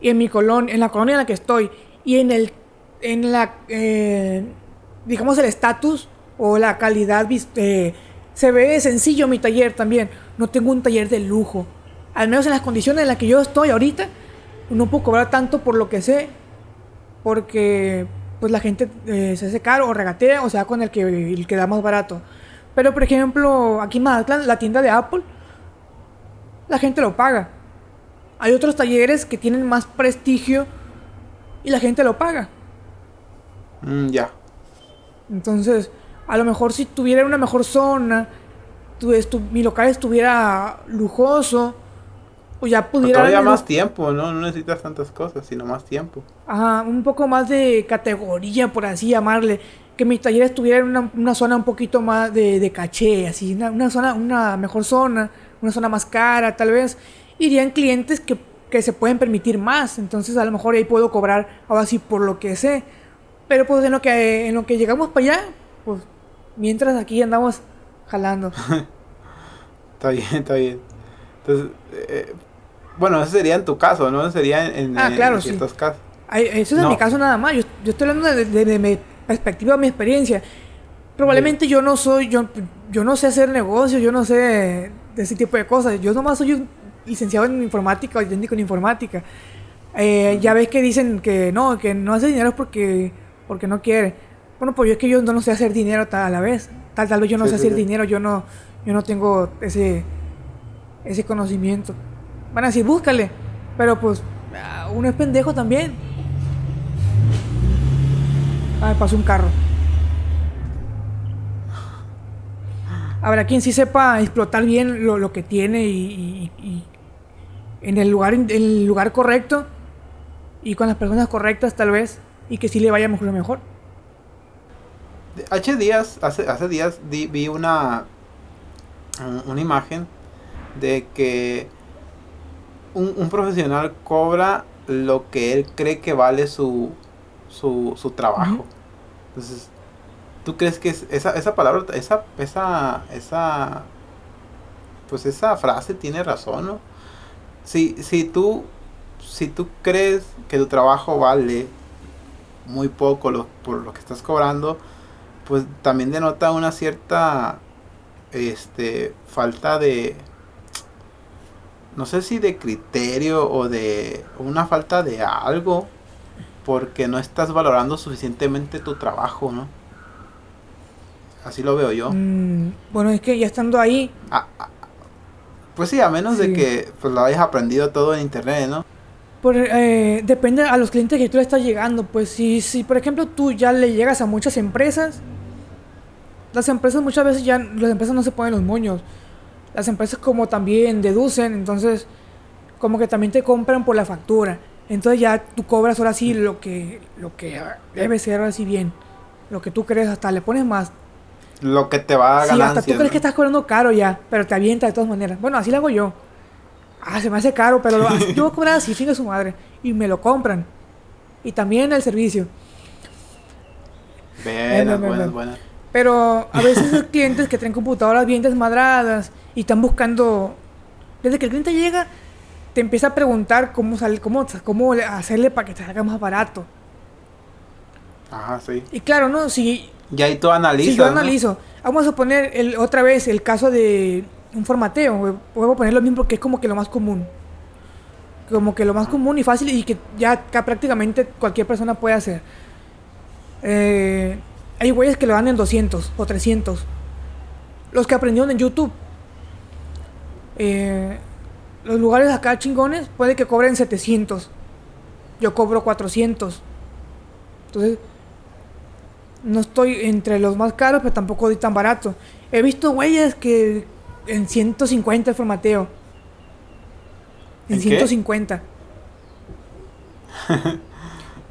[SPEAKER 2] y en mi colonia, en la colonia en la que estoy, y en el, en la, eh, digamos, el estatus o la calidad, eh, se ve sencillo mi taller también. No tengo un taller de lujo. Al menos en las condiciones en las que yo estoy ahorita, no puedo cobrar tanto por lo que sé porque pues la gente eh, se hace caro o regatea o sea con el que, el que da más barato. Pero por ejemplo, aquí en Mazatlán, la tienda de Apple, la gente lo paga. Hay otros talleres que tienen más prestigio y la gente lo paga.
[SPEAKER 1] Mm, ya.
[SPEAKER 2] Entonces, a lo mejor si tuviera una mejor zona, mi local estuviera lujoso, pues ya pudiera...
[SPEAKER 1] Todavía más tiempo, ¿no? No necesitas tantas cosas, sino más tiempo.
[SPEAKER 2] Ajá, un poco más de categoría, por así llamarle. Que mi taller estuviera en una, zona un poquito más de, caché, así, una, zona, una mejor zona, una zona más cara, tal vez. Irían clientes que, que se pueden permitir más, entonces a lo mejor ahí puedo cobrar ahora sí por lo que sé. Pero pues en lo que, en lo que llegamos para allá, pues mientras aquí andamos jalando.
[SPEAKER 1] está bien, está bien. Entonces, eh, bueno, ese sería en tu caso, ¿no? Sería en,
[SPEAKER 2] ah, claro, ciertos casos. eso es en mi caso nada más. Yo, estoy hablando de, mi perspectiva, mi experiencia. Probablemente yo no soy, yo, yo no sé hacer negocios, yo no sé de ese tipo de cosas. Yo nomás soy un licenciado en informática o técnico en informática. Eh, ya ves que dicen que no, que no hace dinero porque, porque no quiere. Bueno, pues yo es que yo no sé hacer dinero a la vez. Tal, tal vez yo no sé hacer dinero, yo no, yo no tengo ese, ese conocimiento. Van a decir, búscale. Pero pues, ah, uno es pendejo también. Ah, pasó un carro. Habrá quien sí sepa explotar bien lo, que tiene y, en el lugar el lugar correcto y con las personas correctas tal vez y que sí le vaya mejor mejor.
[SPEAKER 1] Hace días, hace, hace días vi una una imagen de que un, profesional cobra lo que él cree que vale su, su, su trabajo. Entonces, ¿tú crees que esa, esa palabra, esa, esa, esa, pues esa frase tiene razón, ¿no? Si, si tú, si tú crees que tu trabajo vale muy poco lo, por lo que estás cobrando, pues también denota una cierta, este, falta de, no sé si de criterio o de una falta de algo, porque no estás valorando suficientemente tu trabajo, ¿no? Así lo veo yo.
[SPEAKER 2] Mm, bueno, es que ya estando ahí... Ah,
[SPEAKER 1] ah, pues sí, a menos de que pues, lo hayas aprendido todo en internet, ¿no?
[SPEAKER 2] Por, eh, depende a los clientes que tú le estás llegando. Pues si, si, por ejemplo, tú ya le llegas a muchas empresas, las empresas muchas veces ya, las empresas no se ponen los moños las empresas como también deducen, entonces como que también te compran por la factura. Entonces ya tú cobras ahora sí lo que, lo que debe ser así bien. Lo que tú crees, hasta le pones más.
[SPEAKER 1] Lo que te va a ganar. Sí, hasta
[SPEAKER 2] tú crees que estás cobrando caro ya, pero te avienta de todas maneras. Bueno, así lo hago yo. Ah, se me hace caro, pero yo voy a cobrar así, de su madre. Y me lo compran. Y también el servicio. Buenas, buenas, buenas. Pero a veces hay clientes que traen computadoras bien desmadradas y están buscando. Desde que el cliente llega, te empieza a preguntar cómo, sale, cómo, cómo hacerle para que te salga más barato.
[SPEAKER 1] Ajá, sí.
[SPEAKER 2] Y claro, ¿no? Si.
[SPEAKER 1] Y ahí tú analizas.
[SPEAKER 2] Si yo analizo. Vamos a poner el, otra vez el caso de un formateo. Voy a poner lo mismo que es como que lo más común. Como que lo más común y fácil y que ya prácticamente cualquier persona puede hacer. Eh, hay güeyes que lo dan en 200 o 300. Los que aprendieron en YouTube. Eh, los lugares acá chingones puede que cobren 700. Yo cobro 400. Entonces, no estoy entre los más caros, pero tampoco doy tan barato. He visto güeyes que en 150 el formateo. En, 150.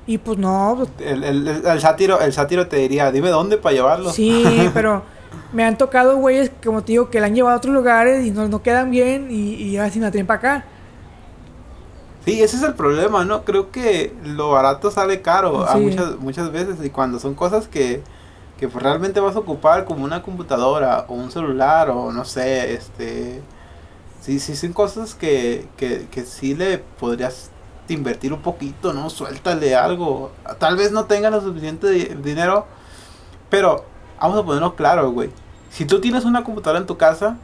[SPEAKER 2] y pues no.
[SPEAKER 1] El, el, el, sátiro, el sátiro te diría, dime dónde para llevarlo.
[SPEAKER 2] Sí, pero me han tocado güeyes, como te digo, que la han llevado a otros lugares y no, no quedan bien y, y así la traen para acá.
[SPEAKER 1] Sí, ese es el problema, ¿no? Creo que lo barato sale caro a muchas, muchas veces y cuando son cosas que, que pues realmente vas a ocupar como una computadora o un celular o no sé, este... Sí, sí, son cosas que, que, que sí le podrías invertir un poquito, ¿no? Suéltale algo. Tal vez no tengas lo suficiente dinero, pero vamos a ponerlo claro, güey. Si tú tienes una computadora en tu casa,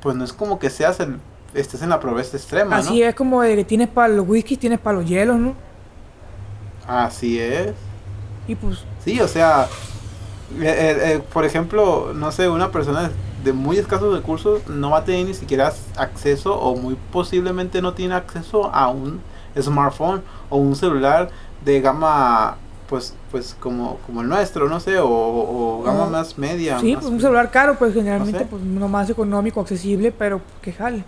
[SPEAKER 1] pues no es como que seas el estés en la pobreza extrema,
[SPEAKER 2] Así es como de que tienes para los whisky, tienes para los hielos, ¿no?
[SPEAKER 1] Así es.
[SPEAKER 2] Y pues...
[SPEAKER 1] Sí, o sea, eh, eh, eh, por ejemplo, no sé, una persona de muy escasos recursos no va a tener ni siquiera acceso o muy posiblemente no tiene acceso a un smartphone o un celular de gama pues pues como como el nuestro no sé o, gama más media
[SPEAKER 2] sí pues un celular caro pues generalmente pues no más económico accesible pero que jale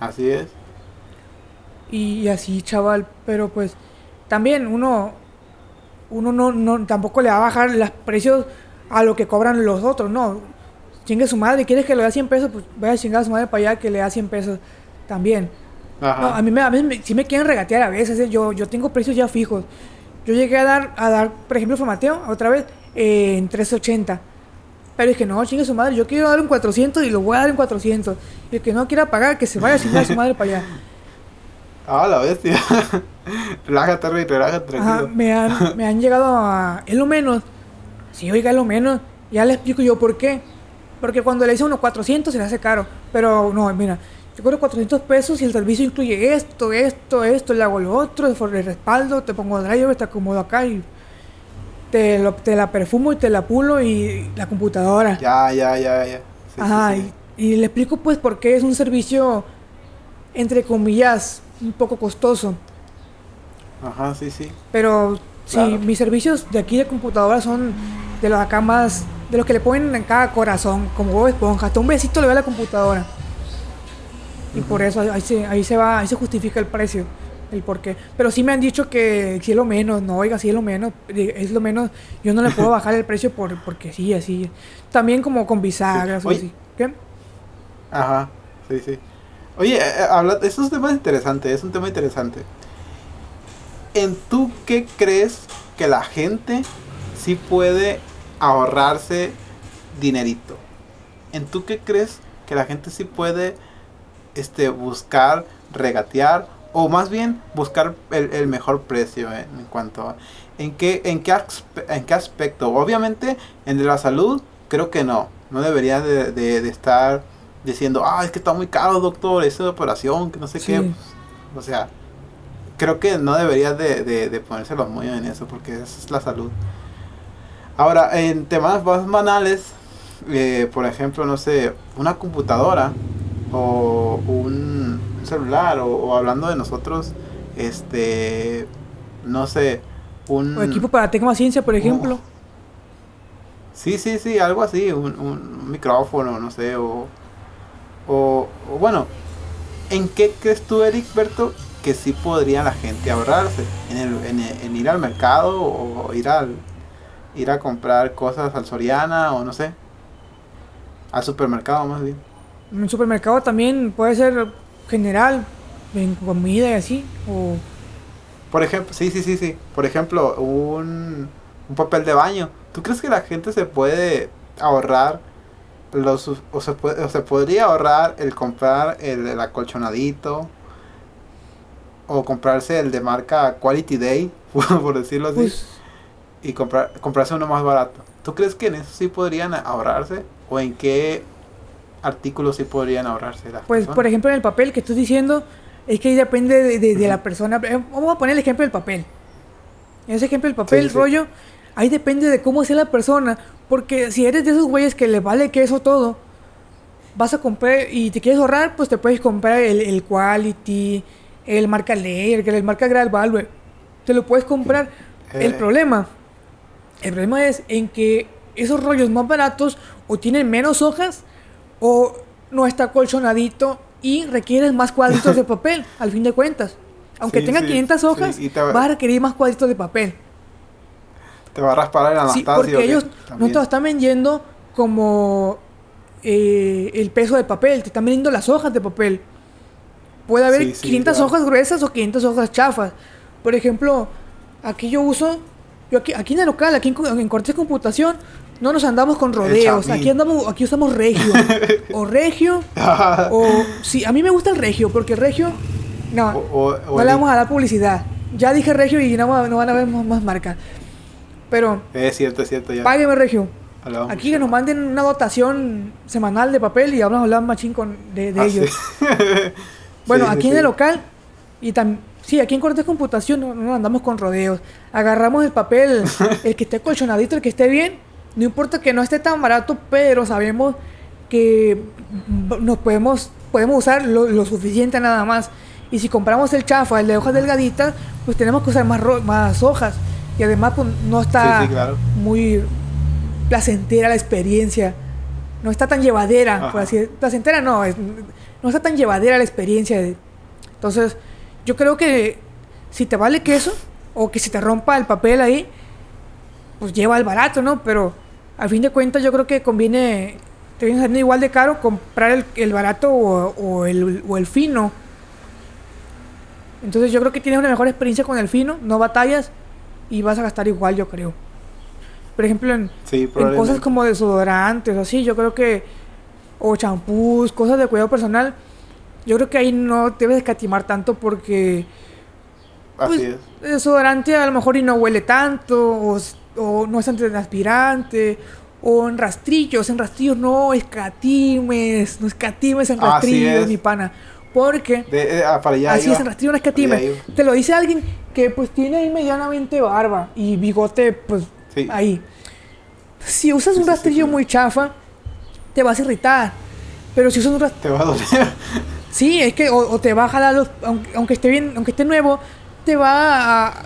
[SPEAKER 1] Así es.
[SPEAKER 2] Y, así, chaval, pero pues también uno uno no, no tampoco le va a bajar los precios a lo que cobran los otros, no. Chingue su madre, quieres que le dé 100 pesos, pues vaya a chingar a su madre para allá que le da 100 pesos también. a mí, me, a mí sí me quieren regatear a veces, ¿eh? yo, yo tengo precios ya fijos. Yo llegué a dar, a dar por ejemplo, formateo otra vez eh, en 380 pero es que no, chingue su madre, yo quiero dar un 400 y lo voy a dar en 400. Y el que no quiera pagar, que se vaya a chingar su madre para allá.
[SPEAKER 1] Ah, la bestia. relájate, rey, relájate, tranquilo.
[SPEAKER 2] me, han, me han llegado a. Es lo menos. Sí, oiga, es lo menos. Ya le explico yo por qué. Porque cuando le dice unos 400 se le hace caro. Pero no, mira, yo cobro 400 pesos y el servicio incluye esto, esto, esto, le hago lo otro, el respaldo, te pongo driver, te acomodo acá y te, la perfumo y te la pulo y la computadora.
[SPEAKER 1] Ya, ya, ya, ya.
[SPEAKER 2] Ajá, Y, le explico pues por qué es un servicio, entre comillas, un poco costoso.
[SPEAKER 1] Ajá, sí, sí.
[SPEAKER 2] Pero sí, mis servicios de aquí de computadora son de los acá más, de los que le ponen en cada corazón, como Bob Esponja. Hasta un besito le ve a la computadora. Y por eso ahí se, ahí se va, ahí se justifica el precio el por qué. Pero sí me han dicho que si es lo menos, no, oiga, si es lo menos, es lo menos, yo no le puedo bajar el precio por, porque sí, así. También como con bisagras o así. ¿Qué?
[SPEAKER 1] Ajá, sí, sí. Oye, eh, eh, habla, es un tema interesante, es un tema interesante. ¿En tú qué crees que la gente sí puede ahorrarse dinerito? ¿En tú qué crees que la gente sí puede este, buscar, regatear o más bien buscar el, mejor precio en, cuanto a en qué en qué en qué aspecto obviamente en la salud creo que no. No debería de, estar diciendo ah es que está muy caro doctor esa operación que no sé qué o sea creo que no debería de, de, ponerse los moños en eso porque esa es la salud ahora en temas más banales eh, por ejemplo no sé una computadora o un celular o, hablando de nosotros, este, no sé, un...
[SPEAKER 2] equipo para ciencia por ejemplo.
[SPEAKER 1] sí, sí, sí, algo así, un, micrófono, no sé, o, o, bueno, ¿en qué crees tú, Eric Berto, que sí podría la gente ahorrarse? ¿En, el, en, ir al mercado o ir al ir a comprar cosas al Soriana o no sé? Al supermercado más bien.
[SPEAKER 2] En el supermercado también puede ser general, en comida y así? O...
[SPEAKER 1] Por ejemplo, sí, sí, sí, sí. Por ejemplo, un, un papel de baño. ¿Tú crees que la gente se puede ahorrar los, o, se puede, o se podría ahorrar el comprar el, el acolchonadito o comprarse el de marca Quality Day, por decirlo así, pues y comprar, comprarse uno más barato? ¿Tú crees que en eso sí podrían ahorrarse? ¿O en qué artículos sí podrían ahorrarse?
[SPEAKER 2] pues, por ejemplo, en el papel que estoy diciendo, es que ahí depende de, la persona. Eh, vamos a poner el ejemplo del papel. En ese ejemplo del papel, rollo, ahí depende de cómo sea la persona. Porque si eres de esos güeyes que le vale que eso todo, vas a comprar y te quieres ahorrar, pues te puedes comprar el, Quality, el marca Layer, el marca Graal Valve. Te lo puedes comprar. El eh. problema, el problema es en que esos rollos más baratos o tienen menos hojas o no está colchonadito y requieres más cuadritos de papel, al fin de cuentas. Aunque tenga 500 hojas, vas a requerir más cuadritos de papel.
[SPEAKER 1] Te va a raspar el
[SPEAKER 2] Anastasio. Sí, porque ellos no te lo están vendiendo como eh, el peso de papel, te están vendiendo las hojas de papel. Puede haber 500 hojas gruesas o 500 hojas chafas. Por ejemplo, aquí yo uso, yo aquí, aquí en el local, aquí en, en Cortes de Computación, no nos andamos con rodeos. Aquí andamos, aquí usamos regio. o regio. o sí, a mí me gusta el regio, porque el regio. No, no le vamos a dar publicidad. Ya dije regio y no, no van a ver más, marcas. Pero.
[SPEAKER 1] Es cierto, es cierto. Ya.
[SPEAKER 2] Págueme regio. Aquí que nos manden una dotación semanal de papel y vamos a hablar machín con, de, de ah, ellos. bueno, aquí en el local y también. Sí, aquí en Cortes de Computación no, no, andamos con rodeos. Agarramos el papel, el que esté colchonadito, el que esté bien, no importa que no esté tan barato, pero sabemos que nos podemos, podemos usar lo, suficiente nada más. Y si compramos el chafa, el de hojas delgaditas, pues tenemos que usar más, más hojas. Y además pues, no está muy placentera la experiencia. No está tan llevadera, por así Placentera no, no está tan llevadera la experiencia. entonces, yo creo que si te vale queso, o que si te rompa el papel ahí, pues lleva el barato, ¿no? Pero a fin de cuentas yo creo que conviene, te viene saliendo igual de caro comprar el, barato o, el, fino. Entonces yo creo que tienes una mejor experiencia con el fino, no batallas y vas a gastar igual, yo creo. Por ejemplo, en, cosas como desodorantes, así, yo creo que, o champús, cosas de cuidado personal, yo creo que ahí no debes escatimar tanto porque... Pues, Así es. Desodorante a lo mejor y no huele tanto, o o no es antitranspirante, o en rastrillos, en rastrillos no escatimes, no escatimes en rastrillos, mi pana. Porque
[SPEAKER 1] eh, ah,
[SPEAKER 2] así es, en rastrillos no escatimes. Te lo dice alguien que pues tiene ahí medianamente barba y bigote pues ahí. Si usas un rastrillo muy chafa, te vas a irritar. Pero si usas un rastrillo...
[SPEAKER 1] Te va a doler.
[SPEAKER 2] Sí, es que o, te va a jalar los... Aunque, aunque esté bien, aunque esté nuevo, te va a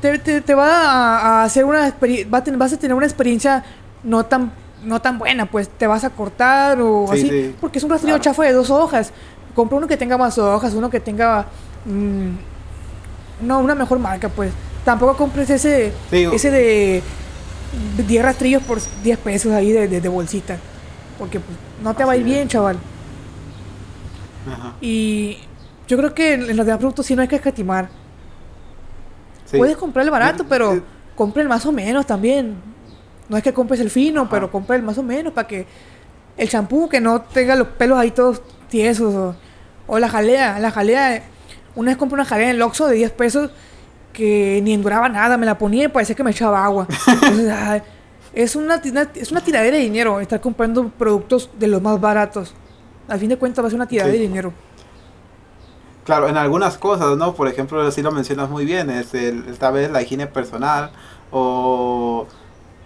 [SPEAKER 2] te, va a, hacer una vas a tener una experiencia no tan no tan buena, pues te vas a cortar o así, porque es un rastrillo chafa de dos hojas. Compra uno que tenga más hojas, uno que tenga mm, no, una mejor marca, pues. Tampoco compres ese ese de 10 rastrillos por 10 pesos ahí de, bolsita, porque pues, no te va a ir bien, chaval. Y yo creo que en los demás productos sí no hay que escatimar. Puedes comprar el barato, pero compre el más o menos también. No es que compres el fino, pero compre el más o menos para que el champú que no tenga los pelos ahí todos tiesos. O, la jalea. La jalea, una vez compré una jalea en el Oxxo de 10 pesos que ni enduraba nada. Me la ponía y parecía que me echaba agua. es, una, es una tiradera de dinero estar comprando productos de los más baratos. Al fin de cuentas va a ser una tiradera de dinero.
[SPEAKER 1] Claro, en algunas cosas, ¿no? Por ejemplo, si lo mencionas muy bien, es el, tal vez la higiene personal o,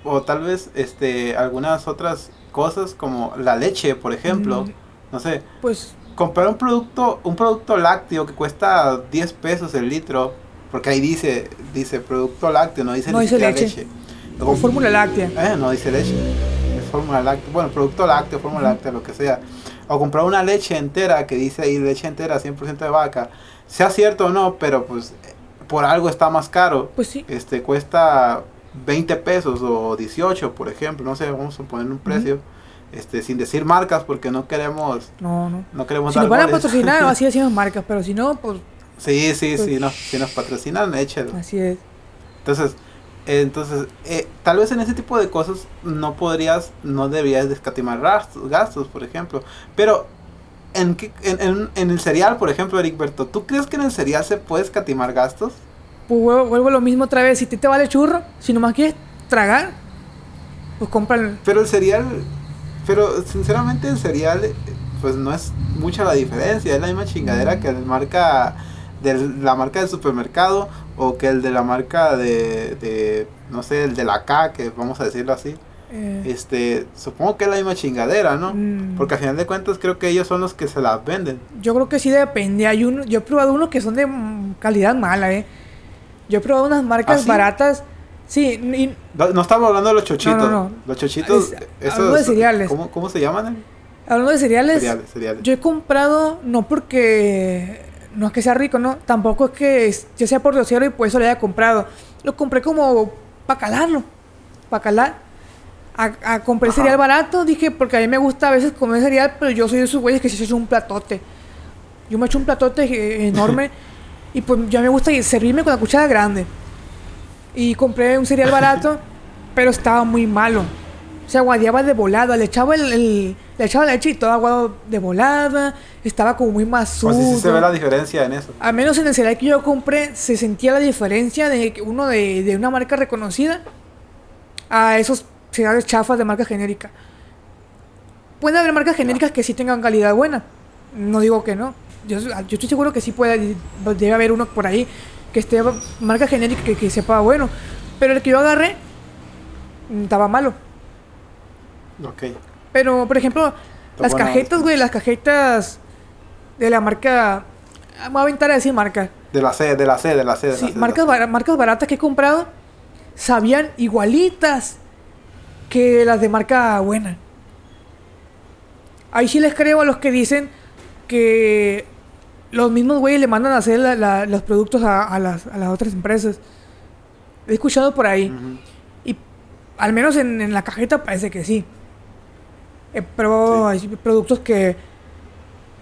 [SPEAKER 1] o tal vez este algunas otras cosas como la leche, por ejemplo. Mm. No sé.
[SPEAKER 2] Pues
[SPEAKER 1] comprar un producto un producto lácteo que cuesta 10 pesos el litro, porque ahí dice dice producto lácteo, no dice,
[SPEAKER 2] no dice leche. O fórmula láctea.
[SPEAKER 1] Eh, no dice leche. Es fórmula láctea. Bueno, producto lácteo, fórmula láctea, lo que sea o comprar una leche entera que dice ahí leche entera 100% de vaca, sea cierto o no, pero pues por algo está más caro.
[SPEAKER 2] Pues sí.
[SPEAKER 1] Este cuesta 20 pesos o 18, por ejemplo, no sé, vamos a poner un precio. Este, sin decir marcas porque no queremos
[SPEAKER 2] no no
[SPEAKER 1] no queremos
[SPEAKER 2] si nos van a patrocinar así decimos marcas pero si no pues
[SPEAKER 1] Sí, sí, sí, no, si nos patrocinan, échelo.
[SPEAKER 2] Así es.
[SPEAKER 1] Entonces, entonces, eh, tal vez en ese tipo de cosas no podrías, no deberías descatimar gastos, por ejemplo. Pero en, en, en, el cereal, por ejemplo, Ericberto, ¿tú crees que en el cereal se puede escatimar gastos?
[SPEAKER 2] Pues vuelvo, lo mismo otra vez. Si te, te vale churro, si nomás quieres tragar, pues compra
[SPEAKER 1] Pero el cereal, pero sinceramente el cereal, pues no es mucha la diferencia. Es la misma chingadera que el marca de la marca del supermercado o que el de la marca de, de no sé, el de la K, que vamos a decirlo así. Eh. Este, supongo que es la misma chingadera, ¿no? Mm. Porque al final de cuentas creo que ellos son los que se las venden.
[SPEAKER 2] Yo creo que sí depende. Hay uno, yo he probado unos que son de calidad mala, ¿eh? Yo he probado unas marcas ¿Ah, baratas. Sí,
[SPEAKER 1] no, estamos hablando de los chochitos. Los chochitos,
[SPEAKER 2] esos, de cereales.
[SPEAKER 1] ¿cómo, ¿Cómo se llaman?
[SPEAKER 2] Hablando de cereales, yo he comprado, no porque no es que sea rico, ¿no? Tampoco es que yo sea por y por eso lo haya comprado. Lo compré como para calarlo, para calar. A, a compré cereal barato, dije, porque a mí me gusta a veces comer cereal, pero yo soy de esos güeyes que se echan un platote. Yo me echo un platote enorme y pues ya me gusta servirme con la cuchara grande. Y compré un cereal barato, pero estaba muy malo. Se aguadeaba de volada, le echaba el, le echaba leche y todo aguado de volada, estaba como muy más
[SPEAKER 1] Pues sí, se ve la diferencia en eso.
[SPEAKER 2] Al menos en el cereal que yo compré se sentía la diferencia de uno de, de una marca reconocida a esos cereales chafas de marca genérica. Puede haber marcas genéricas que sí tengan calidad buena, no digo que no. Yo, yo estoy seguro que sí puede, debe haber uno por ahí que esté marca genérica que, que sepa bueno. Pero el que yo agarré mm, estaba malo.
[SPEAKER 1] Ok.
[SPEAKER 2] Pero, por ejemplo, las cajetas, güey, las cajetas de la marca. Me voy a aventar a decir marca.
[SPEAKER 1] De la C, de la C, de la C.
[SPEAKER 2] sí, marcas, marcas baratas que he comprado sabían igualitas que las de marca buena. Ahí sí les creo a los que dicen que los mismos güeyes le mandan a hacer los productos a, las, otras empresas. He escuchado por ahí. Y al menos en, la cajeta parece que sí. Pero hay productos que,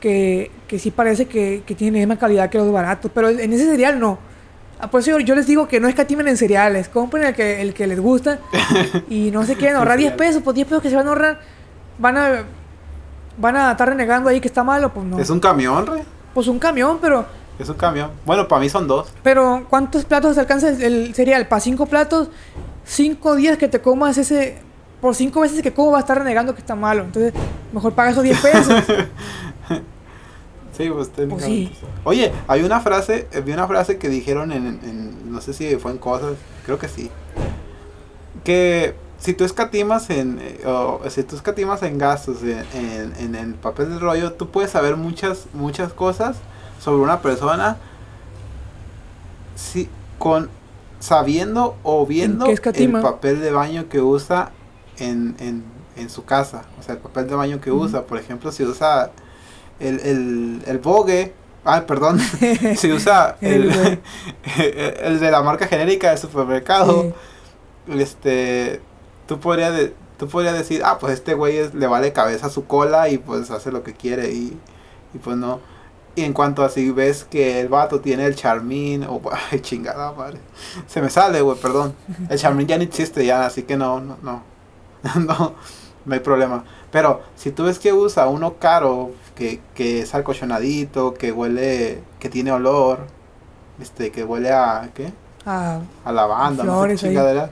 [SPEAKER 2] que, que sí parece que, que tienen la misma calidad que los baratos. Pero en ese cereal no. Por eso yo les digo que no escatimen en cereales. Compren el que, el que les gusta. y no se quieren ahorrar 10 pesos. Pues 10 pesos que se van a ahorrar. Van a, van a estar renegando ahí que está malo. Pues no.
[SPEAKER 1] ¿Es un camión, re?
[SPEAKER 2] Pues un camión, pero...
[SPEAKER 1] Es un camión. Bueno, para mí son dos.
[SPEAKER 2] Pero ¿cuántos platos alcanza el, cereal? Para cinco platos, cinco días que te comas ese... Por cinco veces que como va a estar renegando que está malo. Entonces, mejor paga esos 10 pesos.
[SPEAKER 1] sí, pues, pues sí. Oye, hay una frase, vi una frase que dijeron en, no sé si fue en cosas, creo que sí. Que si tú escatimas en eh, o, si tú escatimas en gastos en, en, el papel de rollo, tú puedes saber muchas muchas cosas sobre una persona si con sabiendo o viendo el papel de baño que usa en, en, en, su casa, o sea, el papel de baño que usa, por ejemplo, si usa el, el, el bogue, ah, perdón, si usa el, el, de la marca genérica de supermercado, este tú podrías, tú podrías decir, ah, pues este güey le vale cabeza a su cola y pues hace lo que quiere y, y pues no. Y en cuanto a si ves que el vato tiene el charmín, o ay, chingada, madre. Se me sale, güey, perdón. El charmín ya no existe ya, así que no, no, no. no, no hay problema. Pero si tú ves que usa uno caro, que, que es alcochonadito, que huele, que tiene olor, este, que huele a, ¿qué?
[SPEAKER 2] A,
[SPEAKER 1] a lavanda, no sé, chingadera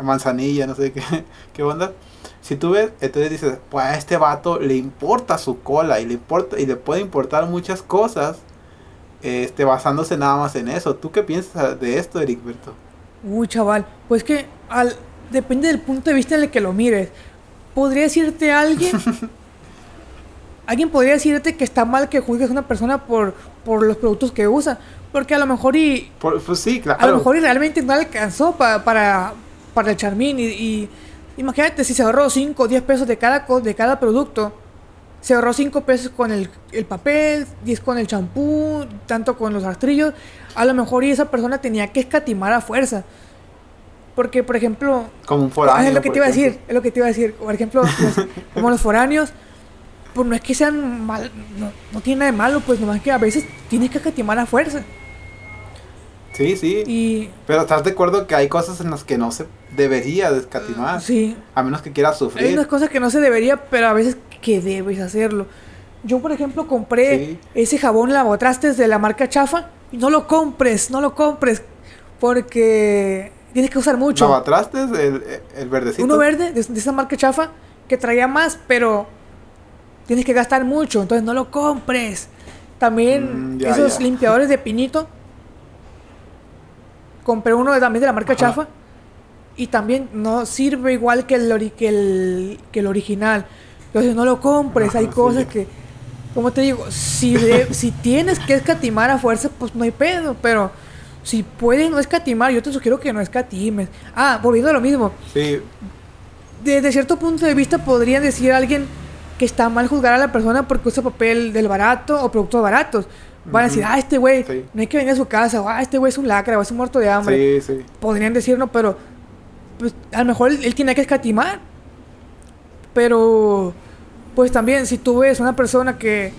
[SPEAKER 1] manzanilla, no sé qué, qué onda. Si tú ves, entonces dices, pues a este vato le importa su cola y le importa y le puede importar muchas cosas, este, basándose nada más en eso. ¿Tú qué piensas de esto, Ericberto?
[SPEAKER 2] Uy, chaval, pues que al, depende del punto de vista en el que lo mires. ¿Podría decirte alguien? alguien podría decirte que está mal que juzgues a una persona por, por los productos que usa. Porque a lo mejor y...
[SPEAKER 1] pues sí, claro.
[SPEAKER 2] A lo mejor y realmente no alcanzó para para el Charmín. Y, imagínate si se ahorró 5 o 10 pesos de cada, de cada producto. Se ahorró 5 pesos con el, el papel, 10 con el champú, tanto con los rastrillos. A lo mejor y esa persona tenía que escatimar a fuerza. Porque, por ejemplo...
[SPEAKER 1] Como un foráneo.
[SPEAKER 2] Es lo que te iba a decir, es lo que te iba a decir. Por ejemplo, como los foráneos, pues no es que sean mal, no, no tiene nada de malo, pues nomás que a veces tienes que escatimar a fuerza.
[SPEAKER 1] Sí, sí. Y... Pero estás de acuerdo que hay cosas en las que no se debería de escatimar. Sí. A menos que quieras sufrir.
[SPEAKER 2] Hay unas cosas que no se debería, pero a veces que debes hacerlo. Yo, por ejemplo, compré ese jabón lavotrastes de la marca Chafa. Y no lo compres, no lo compres. Porque tienes que usar mucho.
[SPEAKER 1] ¿Lavatrastes? El, el verdecito.
[SPEAKER 2] Uno verde de, esa marca Chafa que traía más, pero tienes que gastar mucho. Entonces no lo compres. También mm, esos limpiadores de pinito compré uno también de la marca Chafa y también no sirve igual que el, que el, que el original. Entonces no lo compres, hay cosas que, como te digo, si, si tienes que escatimar a fuerza, pues no hay pedo, pero si puedes no escatimar, yo te sugiero que no escatimes. Ah, volviendo a lo mismo. Sí. Desde cierto punto de vista podría decir alguien que está mal juzgar a la persona porque usa papel del barato o productos baratos. Van a decir, ah, este güey, no hay que venir a su casa, o ah, este güey es un lacra, o es un muerto de hambre. Sí, sí. Podrían decirlo, pero pues, a lo mejor él, tiene que escatimar. Pero, pues también, si tú ves una persona que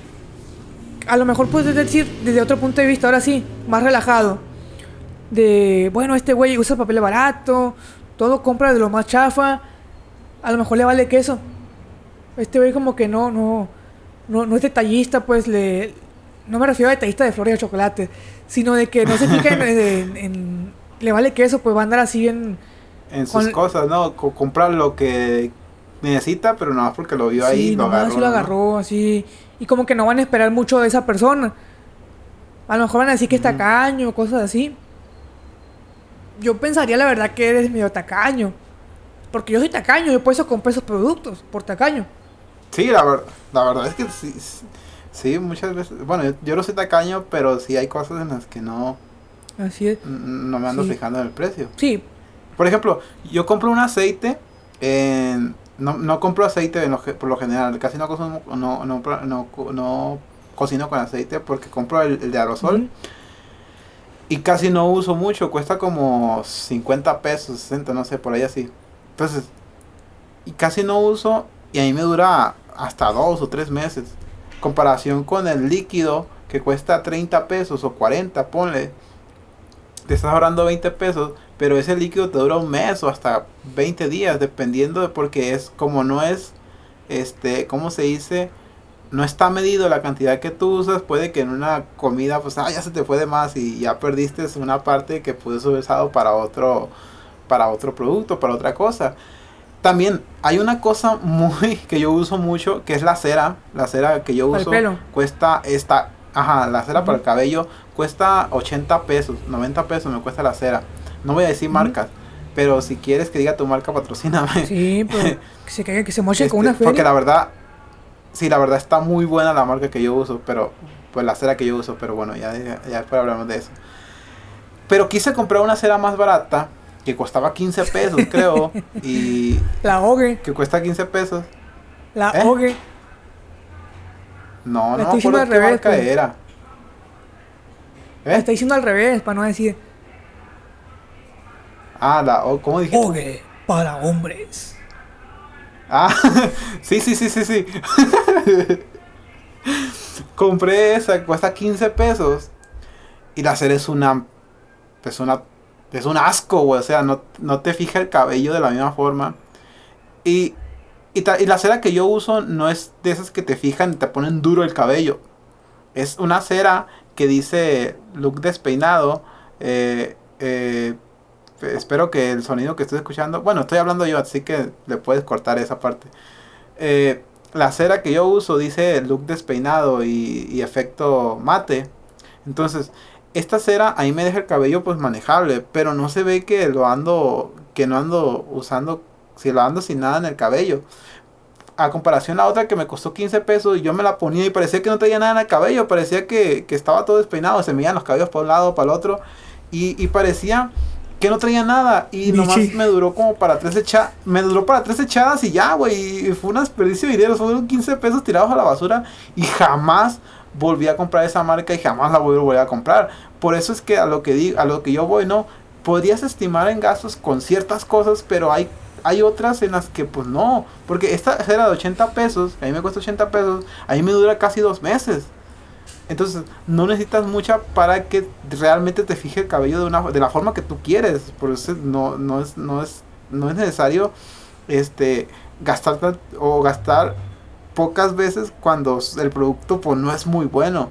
[SPEAKER 2] a lo mejor puedes decir desde otro punto de vista, ahora sí, más relajado, de, bueno, este güey usa papel barato, todo compra de lo más chafa, a lo mejor le vale queso. Este güey como que no, no, no, no es detallista, pues le, no me refiero a detallista de flores de chocolate, sino de que no se fija en, le vale que eso, pues va a andar así en...
[SPEAKER 1] En sus cosas, ¿no? comprar lo que necesita, pero nada más porque lo vio ahí,
[SPEAKER 2] lo agarró. Sí, lo agarró, así. Y como que no van a esperar mucho de esa persona. A lo mejor van a decir que es tacaño, cosas así. Yo pensaría la verdad que eres medio tacaño. Porque yo soy tacaño, yo por eso compro esos productos, por tacaño.
[SPEAKER 1] Sí, la, ver la verdad es que sí, Sí, muchas veces. Bueno, yo, no soy tacaño, pero sí hay cosas en las que no.
[SPEAKER 2] Así es.
[SPEAKER 1] No me ando fijando en el precio.
[SPEAKER 2] Sí.
[SPEAKER 1] Por ejemplo, yo compro un aceite. En, no, no compro aceite por lo general. Casi no, consumo, no, no, no, no cocino con aceite porque compro el, de aerosol. Y casi no uso mucho. Cuesta como 50 pesos, 60, no sé, por ahí así. Entonces, y casi no uso. Y a mí me dura hasta dos o tres meses comparación con el líquido que cuesta 30 pesos o 40, ponle, te estás ahorrando 20 pesos, pero ese líquido te dura un mes o hasta 20 días, dependiendo de porque es como no es, este, ¿cómo se dice? No está medido la cantidad que tú usas, puede que en una comida, pues, ah, ya se te fue de más y ya perdiste una parte que puedes haber usado para otro, para otro producto, para otra cosa. También hay una cosa muy que yo uso mucho, que es la cera. La cera que yo uso cuesta esta, ajá, la cera para el cabello cuesta 80 pesos, 90 pesos me cuesta la cera. No voy a decir marcas, pero si quieres que diga tu marca, patrocíname.
[SPEAKER 2] Sí, pues que se caiga, que se moche con una
[SPEAKER 1] feria. Porque la verdad, sí, la verdad está muy buena la marca que yo uso, pero pues la cera que yo uso, pero bueno, ya, ya después hablamos de eso. Pero quise comprar una cera más barata que costaba 15 pesos, creo. y.
[SPEAKER 2] La Ogue.
[SPEAKER 1] Que cuesta 15 pesos.
[SPEAKER 2] La ¿Eh? Ogue.
[SPEAKER 1] No, no, por al revés, marca pues. era.
[SPEAKER 2] ¿Eh? Está diciendo al revés, para no decir.
[SPEAKER 1] Ah, la ¿cómo dije?
[SPEAKER 2] Ogue para hombres.
[SPEAKER 1] Ah, sí, sí, sí, sí, sí. Compré esa, cuesta 15 pesos. Y la serie es una. Es una es un asco, güey. O sea, no, te fija el cabello de la misma forma. Y, y, la cera que yo uso no es de esas que te fijan y te ponen duro el cabello. Es una cera que dice look despeinado. Eh, eh, espero que el sonido que estoy escuchando. Bueno, estoy hablando yo, así que le puedes cortar esa parte. Eh, la cera que yo uso dice look despeinado y, efecto mate. Entonces, esta cera ahí me deja el cabello pues manejable, pero no se ve que lo ando, que no ando usando, si lo ando sin nada en el cabello. A comparación a otra que me costó 15 pesos y yo me la ponía y parecía que no tenía nada en el cabello, parecía que, estaba todo despeinado, se me iban los cabellos para un lado, para el otro y, parecía que no traía nada. Y nomás me duró como para tres echadas, me duró para tres echadas y ya, güey, fue un desperdicio de dinero, fueron 15 pesos tirados a la basura y jamás volví a comprar esa marca y jamás la voy a volver a comprar. Por eso es que a lo que digo, a lo que yo voy, no, podrías estimar en gastos con ciertas cosas, pero hay hay otras en las que pues no, porque esta cera de 80 pesos, a mí me cuesta 80 pesos, a mí me dura casi dos meses. Entonces, no necesitas mucha para que realmente te fije el cabello de, una, de la forma que tú quieres. Por eso no, no, es, no, es, no es necesario este, gastar o gastar pocas veces cuando el producto pues, no es muy bueno.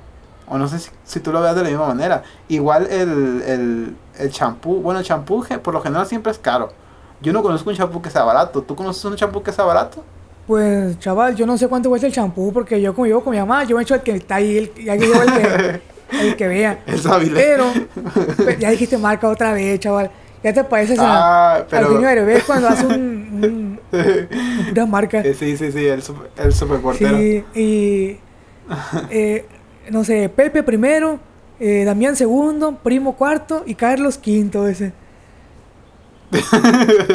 [SPEAKER 1] O no sé si, tú lo veas de la misma manera. Igual el champú, el bueno, el champú por lo general siempre es caro. Yo no conozco un champú que sea barato. ¿Tú conoces un champú que sea barato?
[SPEAKER 2] Pues, chaval, yo no sé cuánto cuesta el champú porque yo como con mi mamá, yo me echo el que está ahí, el, ya que el que, el que vea. El Pero, pues, ya dijiste marca otra vez, chaval. Ya te pareces a, ah, pero... al niño de cuando hace un, una marca.
[SPEAKER 1] Eh, sí, sí, sí, el, super, el superportero.
[SPEAKER 2] Sí, y eh, no sé, Pepe primero, eh, Damián segundo, Primo cuarto y Carlos quinto ese.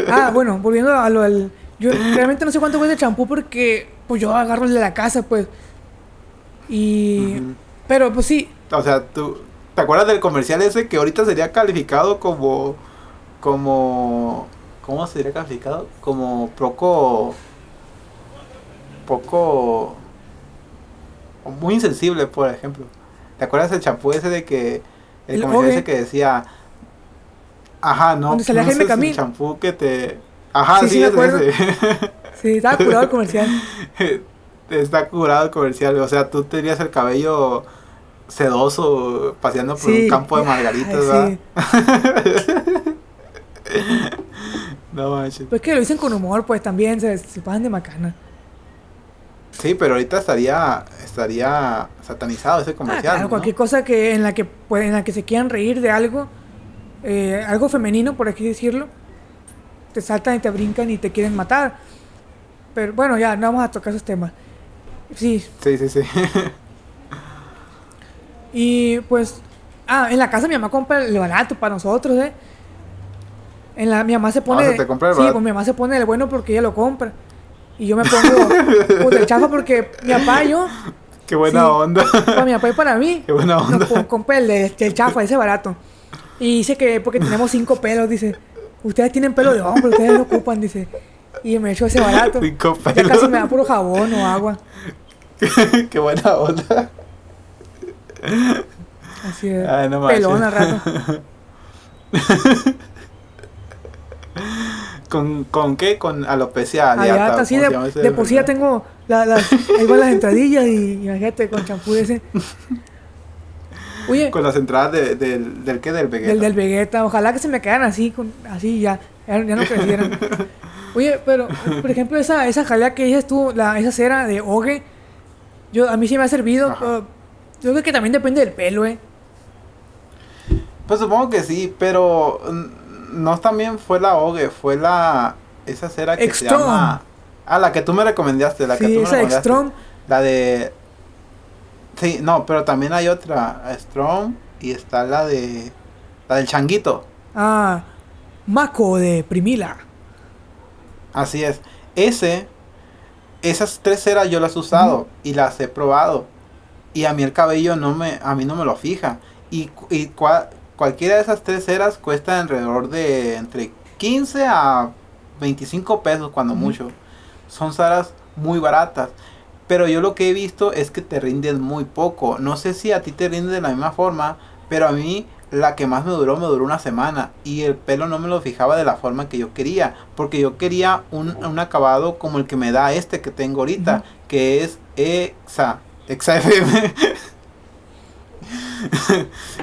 [SPEAKER 2] ah, bueno, volviendo a lo del yo realmente no sé cuánto cuesta el champú porque pues yo agarro el de la casa, pues. Y... Pero pues sí.
[SPEAKER 1] O sea, tú... ¿Te acuerdas del comercial ese que ahorita sería calificado como... Como... ¿Cómo sería calificado? Como poco... Poco... Muy insensible, por ejemplo. ¿Te acuerdas del champú ese de que... El, comercial ese que decía... Ajá, no. ¿Dónde salía no El champú que te Ajá, sí, sí, ese.
[SPEAKER 2] Sí, está curado el comercial.
[SPEAKER 1] está curado el comercial. O sea, tú tenías el cabello sedoso paseando por un campo de margaritas, ¿verdad? no manches.
[SPEAKER 2] Pues que lo dicen con humor, pues también se, se pasan de macana.
[SPEAKER 1] Sí, pero ahorita estaría estaría satanizado ese comercial.
[SPEAKER 2] Ah, claro, cualquier cosa que en la que pues, en la que se quieran reír de algo, eh, algo femenino, por así decirlo, te saltan y te brincan y te quieren matar. Pero bueno, ya, no vamos a tocar esos temas. Sí.
[SPEAKER 1] Sí, sí, sí.
[SPEAKER 2] y pues, ah, en la casa mi mamá compra el barato para nosotros, ¿eh? En la, mi mamá se pone...
[SPEAKER 1] ¿te compra
[SPEAKER 2] el sí, pues mi mamá se pone el bueno porque ella lo compra. Y yo me pongo pues, el chafa porque mi papá y yo...
[SPEAKER 1] Qué buena onda.
[SPEAKER 2] Para mi papá y para mí.
[SPEAKER 1] Qué buena onda.
[SPEAKER 2] No, compré el, el chafa, ese barato. Y dice que porque tenemos cinco pelos, dice ustedes tienen pelo de hombre, ustedes lo ocupan, dice. Y me echo ese barato. Ya casi me da puro jabón o agua.
[SPEAKER 1] Qué buena onda.
[SPEAKER 2] Así es. Ay, no Pelón al rato.
[SPEAKER 1] ¿Con, ¿Con qué? Con alopecia
[SPEAKER 2] areata. así de, de por sí ya tengo la, las, ahí van las entradillas y imagínate con champú ese.
[SPEAKER 1] Con las entradas de, del qué, del Vegeta.
[SPEAKER 2] Del, del Vegeta. Ojalá que se me quedan así, con, así ya, ya, no crecieran. Oye, pero, por ejemplo, esa, esa jalea que dices tú, la, esa cera de Oge, yo, a mí sí me ha servido. yo creo que también depende del pelo, ¿eh?
[SPEAKER 1] Pues supongo que sí, pero no también fue la Oge, fue la esa cera que se llama Ah, la que tú me recomendaste, la que tú me esa recomendaste. La de Sí, no, pero también hay otra, Strong, y está la de. La del changuito.
[SPEAKER 2] Ah, Maco de Primila.
[SPEAKER 1] Así es. Ese, esas tres ceras yo las he usado y las he probado. Y a mí el cabello no me, a mí no me lo fija. Y, y cualquiera de esas tres ceras cuesta alrededor de entre 15 a 25 pesos cuando mucho. Son ceras muy baratas. Pero yo lo que he visto es que te rinden muy poco. No sé si a ti te rinde de la misma forma, pero a mí la que más me duró me duró una semana y el pelo no me lo fijaba de la forma que yo quería, porque yo quería un, acabado como el que me da este que tengo ahorita, que es EXA, EXA-FM.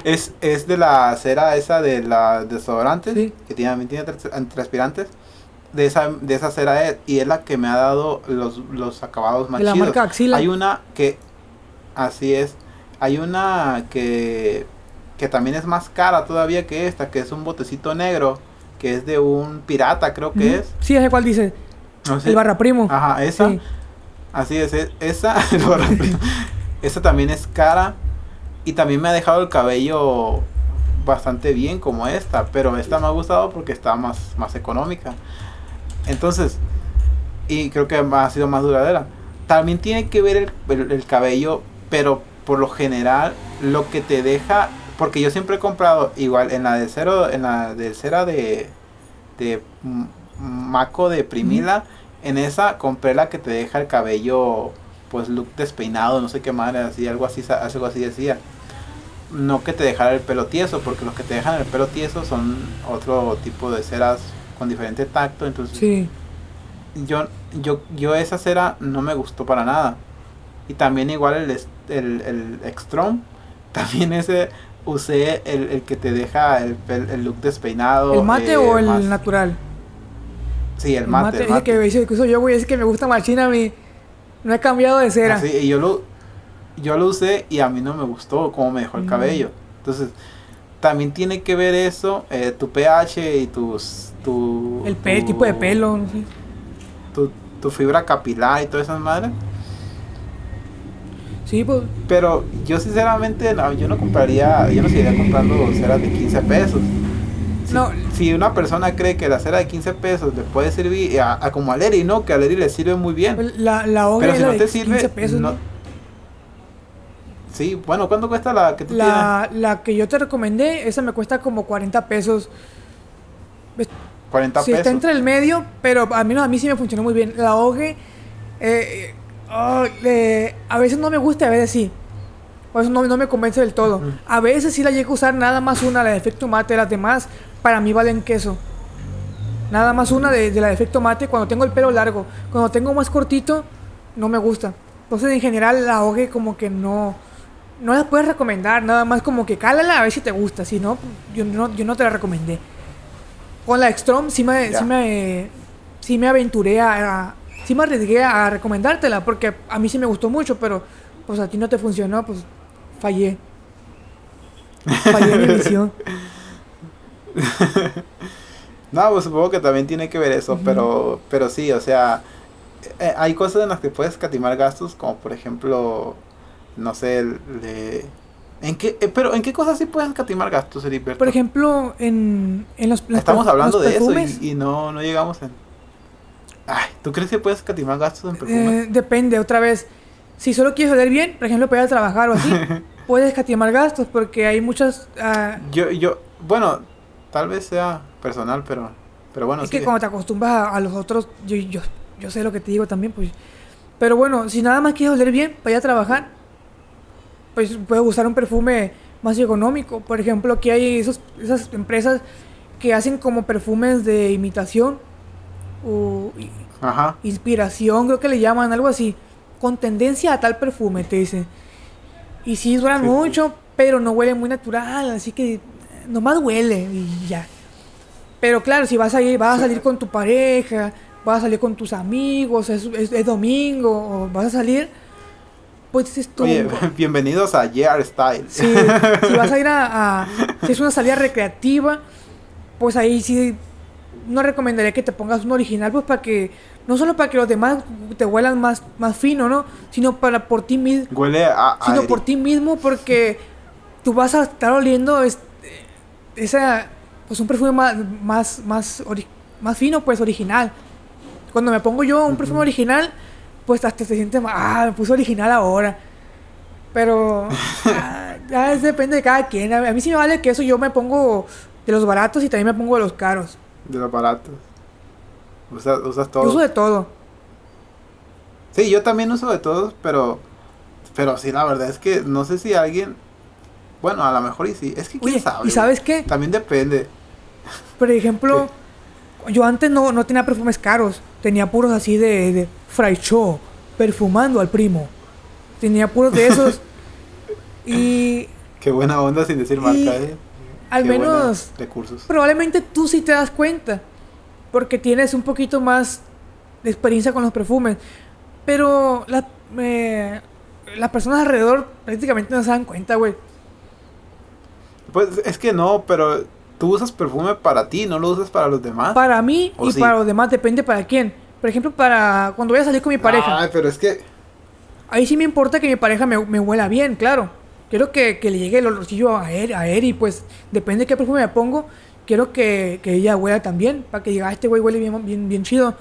[SPEAKER 1] es, es de la cera esa de la desodorantes, que tiene, tiene transpirantes de esa, de esa cera es, y es la que me ha dado los, los acabados más la Marca Axila. Hay una que, así es, hay una que, que también es más cara todavía que esta, que es un botecito negro, que es de un pirata, creo que es.
[SPEAKER 2] Sí, es cuál dice. El barra primo.
[SPEAKER 1] Ajá, esa. Así es, esa, el barra primo. esa también es cara y también me ha dejado el cabello bastante bien como esta, pero esta me ha gustado porque está más, más económica. Entonces, y creo que ha sido más duradera. También tiene que ver el, cabello, pero por lo general lo que te deja, porque yo siempre he comprado igual en la de cero, en la de cera de, de maco de Primila. En esa compré la que te deja el cabello, pues look despeinado, no sé qué madre, así, algo así, algo así decía. No que te dejara el pelo tieso, porque los que te dejan el pelo tieso son otro tipo de ceras con diferente tacto, entonces...
[SPEAKER 2] Sí.
[SPEAKER 1] Yo, yo, yo esa cera no me gustó para nada. Y también igual el, el, el Extrom, también ese usé el, el que te deja el, el, look despeinado.
[SPEAKER 2] ¿El mate eh, o el natural?
[SPEAKER 1] Sí, el, mate. El
[SPEAKER 2] que dice que yo, güey, es que me gusta machina a mí. No he cambiado de cera.
[SPEAKER 1] sí, y yo lo, yo lo usé y a mí no me gustó cómo me dejó el mm. cabello. Entonces, también tiene que ver eso, eh, tu pH y tus... Tu,
[SPEAKER 2] el tipo de pelo, no sé.
[SPEAKER 1] Tu, tu fibra capilar y todas esas madres.
[SPEAKER 2] Sí, pues.
[SPEAKER 1] Pero yo sinceramente no, yo no compraría, yo no seguiría comprando ceras de 15 pesos. Si, no. si una persona cree que la cera de 15 pesos le puede servir a, como a Leri, no, que a Leri le sirve muy bien.
[SPEAKER 2] Pues, la, la hoja Pero si no te sirve, 15 pesos, no,
[SPEAKER 1] Sí, bueno, ¿cuánto cuesta la que
[SPEAKER 2] tú la, La que yo te recomendé, esa me cuesta como 40 pesos.
[SPEAKER 1] 40
[SPEAKER 2] sí,
[SPEAKER 1] pesos.
[SPEAKER 2] está entre el medio, pero a mí, a mí sí me funcionó muy bien. La hoja eh, Oh, a veces no me gusta, a veces sí. Por eso no, me convence del todo. A veces sí la llego a usar nada más una, la de efecto mate. Las demás, para mí valen queso. Nada más una de, la de efecto mate cuando tengo el pelo largo. Cuando tengo más cortito, no me gusta. Entonces, en general, la hogue como que no. No la puedes recomendar. Nada más como que cálala a ver si te gusta. Si no, yo no, yo no te la recomendé. Con la Extrom sí me, sí me, sí me aventuré a sí me arriesgué a recomendártela porque a mí sí me gustó mucho, pero pues a ti no te funcionó, pues fallé. Fallé mi misión.
[SPEAKER 1] no, pues supongo que también tiene que ver eso, pero, pero sí, o sea, eh, hay cosas en las que puedes catimar gastos, como por ejemplo, no sé, de... ¿En qué, eh, pero ¿en qué cosas sí puedes catimar gastos, Heriberto?
[SPEAKER 2] Por ejemplo, en, en los,
[SPEAKER 1] Estamos hablando de eso y, y, no, no llegamos en... Ay, ¿tú crees que puedes catimar gastos en perfume?
[SPEAKER 2] Eh, depende, otra vez. Si solo quieres oler bien, por ejemplo, para ir a trabajar o así, puedes catimar gastos porque hay muchas... Uh...
[SPEAKER 1] Yo, yo, bueno, tal vez sea personal, pero, pero bueno.
[SPEAKER 2] Es que cuando te acostumbras a, los otros, yo, yo, yo sé lo que te digo también, pues... Pero bueno, si nada más quieres oler bien para ir a trabajar, pues puedes usar un perfume más económico. Por ejemplo, aquí hay esos, esas empresas que hacen como perfumes de imitación o inspiración, creo que le llaman algo así, con tendencia a tal perfume, te dicen. Y sí duran mucho, pero no huele muy natural, así que nomás huele y ya. Pero claro, si vas a ir, vas a salir con tu pareja, vas a salir con tus amigos, es, domingo, o vas a salir, pues es tu...
[SPEAKER 1] Oye, bienvenidos a Year Style.
[SPEAKER 2] si vas a ir a, a, Si es una salida recreativa, pues ahí sí no recomendaría que te pongas un original, pues para que, no solo para que los demás te huelan más, más fino, ¿no? Sino para por ti mismo.
[SPEAKER 1] Huele a...
[SPEAKER 2] Sino por ti mismo, porque tú vas a estar oliendo este, esa, pues un perfume más, más, más, más fino, pues original. Cuando me pongo yo un perfume original, pues hasta se siente más, ah, me puse original ahora. Pero ah, ya depende de cada quien. A mí sí me vale que eso yo me pongo de los baratos y también me pongo de los caros
[SPEAKER 1] de los baratos. Usas, usas todo.
[SPEAKER 2] uso de todo.
[SPEAKER 1] Sí, yo también uso de todos, pero. Pero sí, la verdad es que no sé si alguien. Bueno, a lo mejor y sí. Es que quién sabe.
[SPEAKER 2] ¿Y sabes qué?
[SPEAKER 1] También depende.
[SPEAKER 2] Por ejemplo, yo antes no, no tenía perfumes caros. Tenía puros así de, de Fry Show, perfumando al primo. Tenía puros de esos. y.
[SPEAKER 1] Qué buena onda sin decir marca, ¿eh?
[SPEAKER 2] al menos
[SPEAKER 1] recursos.
[SPEAKER 2] probablemente tú sí te das cuenta porque tienes un poquito más de experiencia con los perfumes pero las personas alrededor prácticamente no se dan cuenta güey
[SPEAKER 1] pues es que no pero tú usas perfume para ti no lo usas para los demás
[SPEAKER 2] para mí y para los demás depende para quién por ejemplo para cuando voy a salir con mi pareja
[SPEAKER 1] Ay, pero es que
[SPEAKER 2] ahí sí me importa que mi pareja me, me huela bien claro quiero que, le llegue el olorcillo a él, a y pues depende de qué perfume me pongo, quiero que, ella huela también, para que diga, ah, este güey huele bien, bien, bien chido.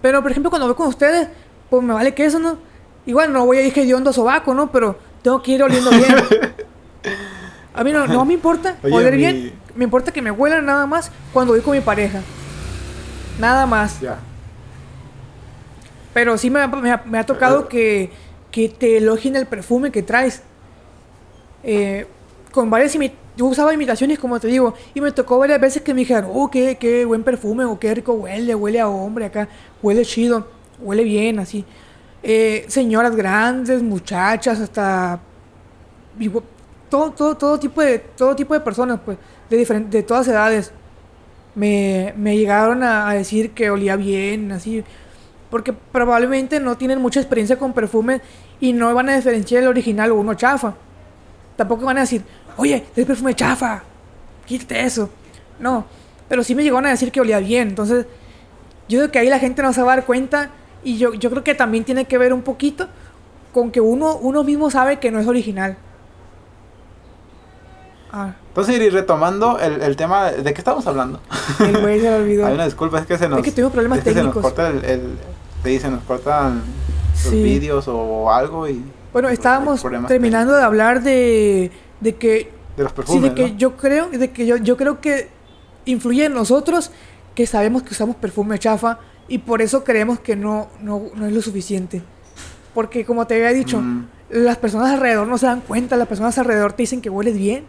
[SPEAKER 2] Pero, por ejemplo, cuando voy con ustedes, pues me vale que eso, ¿no? Igual no voy a ir de hondo sobaco, ¿no? Pero tengo que ir oliendo bien. A mí no, me importa oler bien, me importa que me huelan nada más cuando voy con mi pareja. Nada más. Ya. Pero sí me ha, me ha, tocado que, que, te elogien el perfume que traes. Eh, con varias yo usaba imitaciones, como te digo, y me tocó varias veces que me dijeron, oh, qué, qué buen perfume, o qué rico huele, huele a hombre acá, huele chido, huele bien, así. Eh, señoras grandes, muchachas, hasta todo, todo, todo, tipo de, todo tipo de personas, pues, de, de todas edades, me, me llegaron a, a, decir que olía bien, así, porque probablemente no tienen mucha experiencia con perfumes y no van a diferenciar el original o uno chafa. Tampoco van a decir, oye, es perfume chafa, quítate eso. No, pero sí me llegaron a decir que olía bien. Entonces, yo creo que ahí la gente no se va a dar cuenta. Y yo, yo creo que también tiene que ver un poquito con que uno, uno mismo sabe que no es original.
[SPEAKER 1] Ah. Entonces, y retomando el, el, tema, ¿de qué estamos hablando? El güey se olvidó. Hay una disculpa, es que se nos... Es que tuvimos problemas técnicos. se nos corta el, el, te dicen, nos cortan los vídeos o algo y...
[SPEAKER 2] Bueno, estábamos terminando de hablar de, de que...
[SPEAKER 1] De los perfumes,
[SPEAKER 2] Sí, de que yo creo, de que yo, yo creo que influye en nosotros que sabemos que usamos perfume chafa y por eso creemos que no, no, no es lo suficiente. Porque como te había dicho, mm. las personas alrededor no se dan cuenta, las personas alrededor te dicen que hueles bien.